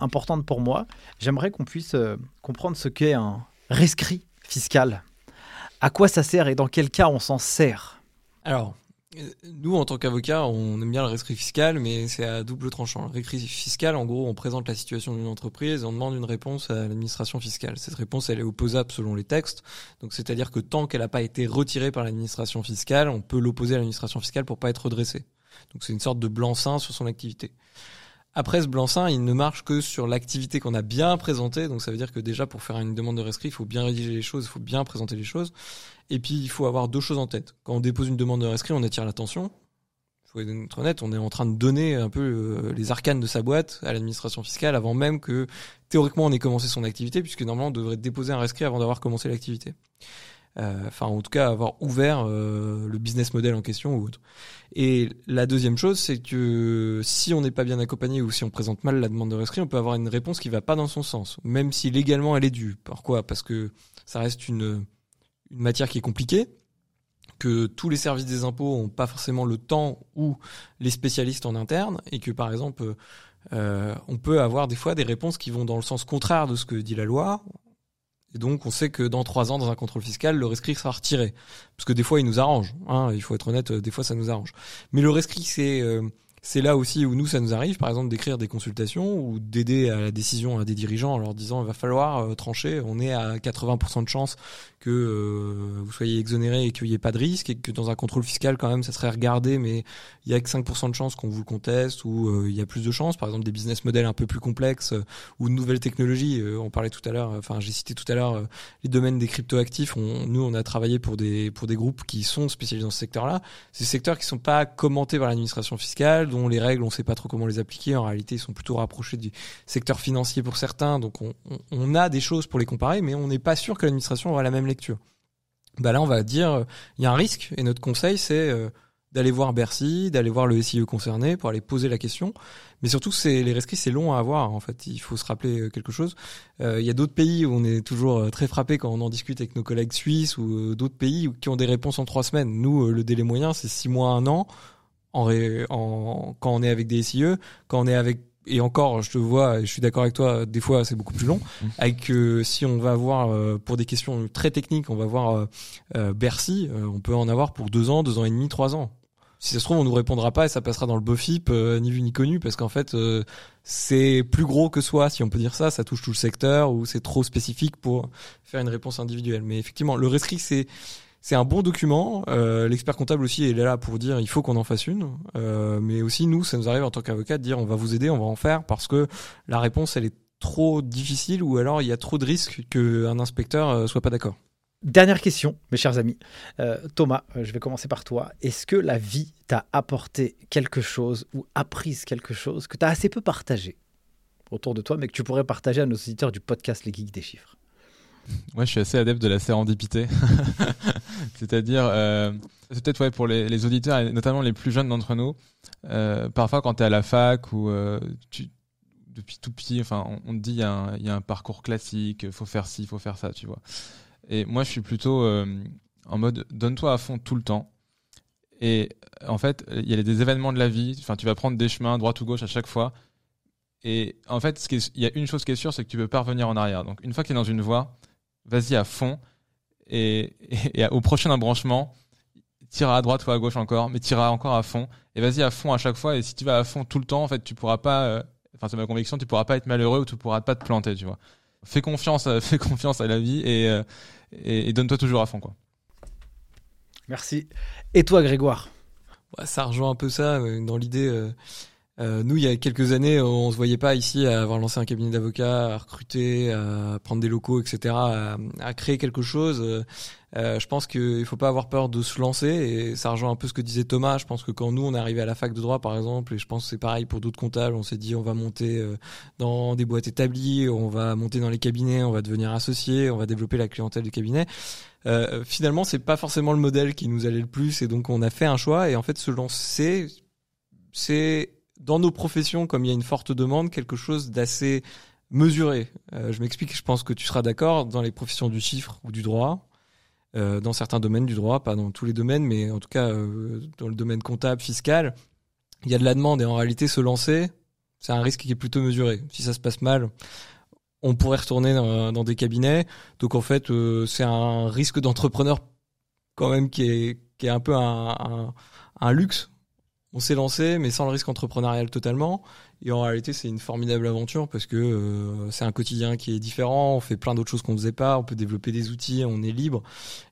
importante pour moi. J'aimerais qu'on puisse euh, comprendre ce qu'est un rescrit fiscal. À quoi ça sert et dans quel cas on s'en sert? Alors, nous, en tant qu'avocat, on aime bien le rescrit fiscal, mais c'est à double tranchant. Le rescrit fiscal, en gros, on présente la situation d'une entreprise et on demande une réponse à l'administration fiscale. Cette réponse, elle est opposable selon les textes. Donc, c'est-à-dire que tant qu'elle n'a pas été retirée par l'administration fiscale, on peut l'opposer à l'administration fiscale pour pas être redressé. Donc, c'est une sorte de blanc-seing sur son activité. Après, ce blanc-seing, il ne marche que sur l'activité qu'on a bien présentée. Donc, ça veut dire que déjà, pour faire une demande de rescrit, il faut bien rédiger les choses, il faut bien présenter les choses. Et puis, il faut avoir deux choses en tête. Quand on dépose une demande de rescrit, on attire l'attention. Il faut être honnête, on est en train de donner un peu euh, les arcanes de sa boîte à l'administration fiscale avant même que, théoriquement, on ait commencé son activité, puisque normalement, on devrait déposer un rescrit avant d'avoir commencé l'activité. Euh, enfin, en tout cas, avoir ouvert euh, le business model en question ou autre. Et la deuxième chose, c'est que si on n'est pas bien accompagné ou si on présente mal la demande de rescrit, on peut avoir une réponse qui va pas dans son sens, même si légalement elle est due. Pourquoi? Parce que ça reste une matière qui est compliquée, que tous les services des impôts ont pas forcément le temps ou les spécialistes en interne, et que par exemple, euh, on peut avoir des fois des réponses qui vont dans le sens contraire de ce que dit la loi. Et donc, on sait que dans trois ans, dans un contrôle fiscal, le rescrit sera retiré, parce que des fois, il nous arrange. Hein, il faut être honnête, des fois, ça nous arrange. Mais le rescrit, c'est euh, c'est là aussi où nous, ça nous arrive, par exemple, d'écrire des consultations ou d'aider à la décision à des dirigeants en leur disant il va falloir euh, trancher, on est à 80% de chance que euh, vous soyez exonéré et qu'il n'y ait pas de risque et que dans un contrôle fiscal quand même ça serait regardé mais il y a que 5% de chance qu'on vous le conteste ou euh, il y a plus de chances par exemple des business models un peu plus complexes ou de nouvelles technologies on parlait tout à l'heure enfin j'ai cité tout à l'heure les domaines des cryptoactifs on, nous on a travaillé pour des pour des groupes qui sont spécialisés dans ce secteur-là ces secteurs qui sont pas commentés par l'administration fiscale dont les règles, on sait pas trop comment les appliquer. En réalité, ils sont plutôt rapprochés du secteur financier pour certains. Donc, on, a des choses pour les comparer, mais on n'est pas sûr que l'administration aura la même lecture. Bah là, on va dire, euh, il y a un risque, et notre conseil, c'est euh, d'aller voir Bercy, d'aller voir le SIE concerné pour aller poser la question. Mais surtout, c'est les rescrits, c'est long à avoir. En fait, il faut se rappeler euh, quelque chose. il y a d'autres pays où on est toujours très frappé quand on en discute avec nos collègues suisses ou d'autres pays qui ont des réponses en trois semaines. Nous, le délai moyen, c'est six mois, un an quand on est avec des SIE, quand on est avec et encore, je te vois, je suis d'accord avec toi, des fois c'est beaucoup plus long. Mmh. Avec euh, si on va voir euh, pour des questions très techniques, on va voir euh, Bercy, on peut en avoir pour deux ans, deux ans et demi, trois ans. Si ça se trouve, on nous répondra pas et ça passera dans le BOFIP, ni vu ni connu, parce qu'en fait, c'est plus gros que soi, si on peut dire ça. Ça touche tout le secteur ou c'est trop spécifique pour faire une réponse individuelle. Mais effectivement, le rescrit, c'est c'est un bon document. Euh, l'expert comptable aussi est là pour dire il faut qu'on en fasse une. Euh, mais aussi nous, ça nous arrive en tant qu'avocat de dire on va vous aider, on va en faire parce que la réponse elle est trop difficile ou alors il y a trop de risques qu'un inspecteur euh, soit pas d'accord. Dernière question, mes chers amis. Thomas, je vais commencer par toi. Est-ce que la vie t'a apporté quelque chose ou appris quelque chose que tu as assez peu partagé autour de toi, mais que tu pourrais partager à nos auditeurs du podcast Les Geeks des Chiffres? Moi, je suis assez adepte de la sérendipité. *laughs* C'est-à-dire, euh, c'est peut-être ouais, pour les, auditeurs, et notamment les plus jeunes d'entre nous, euh, parfois quand tu es à la fac ou euh, depuis tout petit, enfin, on, te dit il y, a un parcours classique, faut faire ci, faut faire ça, tu vois. Et moi, je suis plutôt en mode donne-toi à fond tout le temps. Et en fait, il y a des événements de la vie, enfin, tu vas prendre des chemins droite ou gauche à chaque fois. Et en fait, il y a une chose qui est sûre, c'est que tu peux pas revenir en arrière. Donc, une fois que tu es dans une voie, vas-y à fond. Et, au prochain embranchement, tire à droite ou à gauche encore, mais tire encore à fond. Et vas-y à fond à chaque fois. Et si tu vas à fond tout le temps, en fait, tu pourras pas. euh, Enfin, c'est ma conviction, tu pourras pas être malheureux ou tu pourras pas te planter, tu vois. Fais confiance, à- *laughs* fais confiance à la vie et euh, et, et donne-toi toujours à fond, quoi. Merci. Et toi, Grégoire? Ouais, ça rejoint un peu ça euh, dans l'idée. Euh, nous, il y a quelques années, on se voyait pas ici à avoir lancé un cabinet d'avocats, à recruter, à prendre des locaux, etc., à, à créer quelque chose. Euh, euh, je pense qu'il faut pas avoir peur de se lancer et ça rejoint un peu ce que disait Thomas. Je pense que quand nous on est arrivé à la fac de droit, par exemple, et je pense que c'est pareil pour d'autres comptables, on s'est dit on va monter euh, dans des boîtes établies, on va monter dans les cabinets, on va devenir associé, on va développer la clientèle du cabinet. Euh, finalement, c'est pas forcément le modèle qui nous allait le plus, et donc on a fait un choix. Et en fait, se lancer, c'est dans nos professions, comme il y a une forte demande, quelque chose d'assez mesuré. Euh, je m'explique, je pense que tu seras d'accord dans les professions du chiffre ou du droit. euh, dans certains domaines du droit, pas dans tous les domaines, mais en tout cas euh, dans le domaine comptable, fiscal, il y a de la demande et en réalité se lancer, c'est un risque qui est plutôt mesuré. Si ça se passe mal, on pourrait retourner dans, des cabinets. Donc en fait, c'est un risque d'entrepreneur quand même qui est, qui est un peu un luxe. On s'est lancé, mais sans le risque entrepreneurial totalement. Et en réalité, c'est une formidable aventure parce que euh, c'est un quotidien qui est différent. On fait plein d'autres choses qu'on ne faisait pas. On peut développer des outils. On est libre.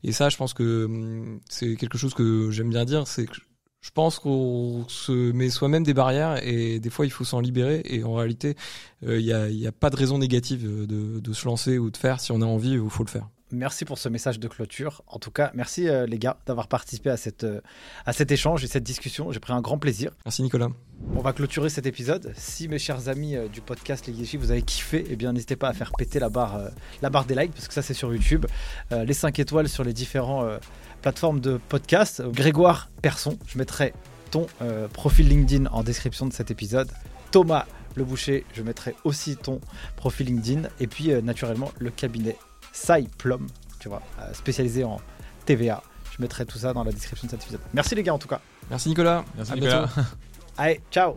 Et ça, je pense que hum, c'est quelque chose que j'aime bien dire. C'est que je pense qu'on se met soi-même des barrières et des fois, il faut s'en libérer. Et en réalité, il n'y a, y a pas de raison négative de, de se lancer ou de faire. Si on a envie, il faut le faire. Merci pour ce message de clôture. En tout cas, merci euh, les gars d'avoir participé à, cette, euh, à cet échange et cette discussion. J'ai pris un grand plaisir. Merci Nicolas. On va clôturer cet épisode. Si mes chers amis euh, du podcast Les vous avez kiffé, eh bien n'hésitez pas à faire péter la barre, la barre des likes parce que ça c'est sur YouTube. Les 5 étoiles sur les différentes plateformes de podcast. Grégoire Persson, je mettrai ton profil LinkedIn en description de cet épisode. Thomas Le Boucher, je mettrai aussi ton profil LinkedIn. Et puis euh, naturellement le cabinet Plum, tu vois, euh, spécialisé en TVA. Je mettrai tout ça dans la description de cet épisode. Merci les gars en tout cas. Merci Nicolas. Merci À Nicolas. bientôt. Allez, ciao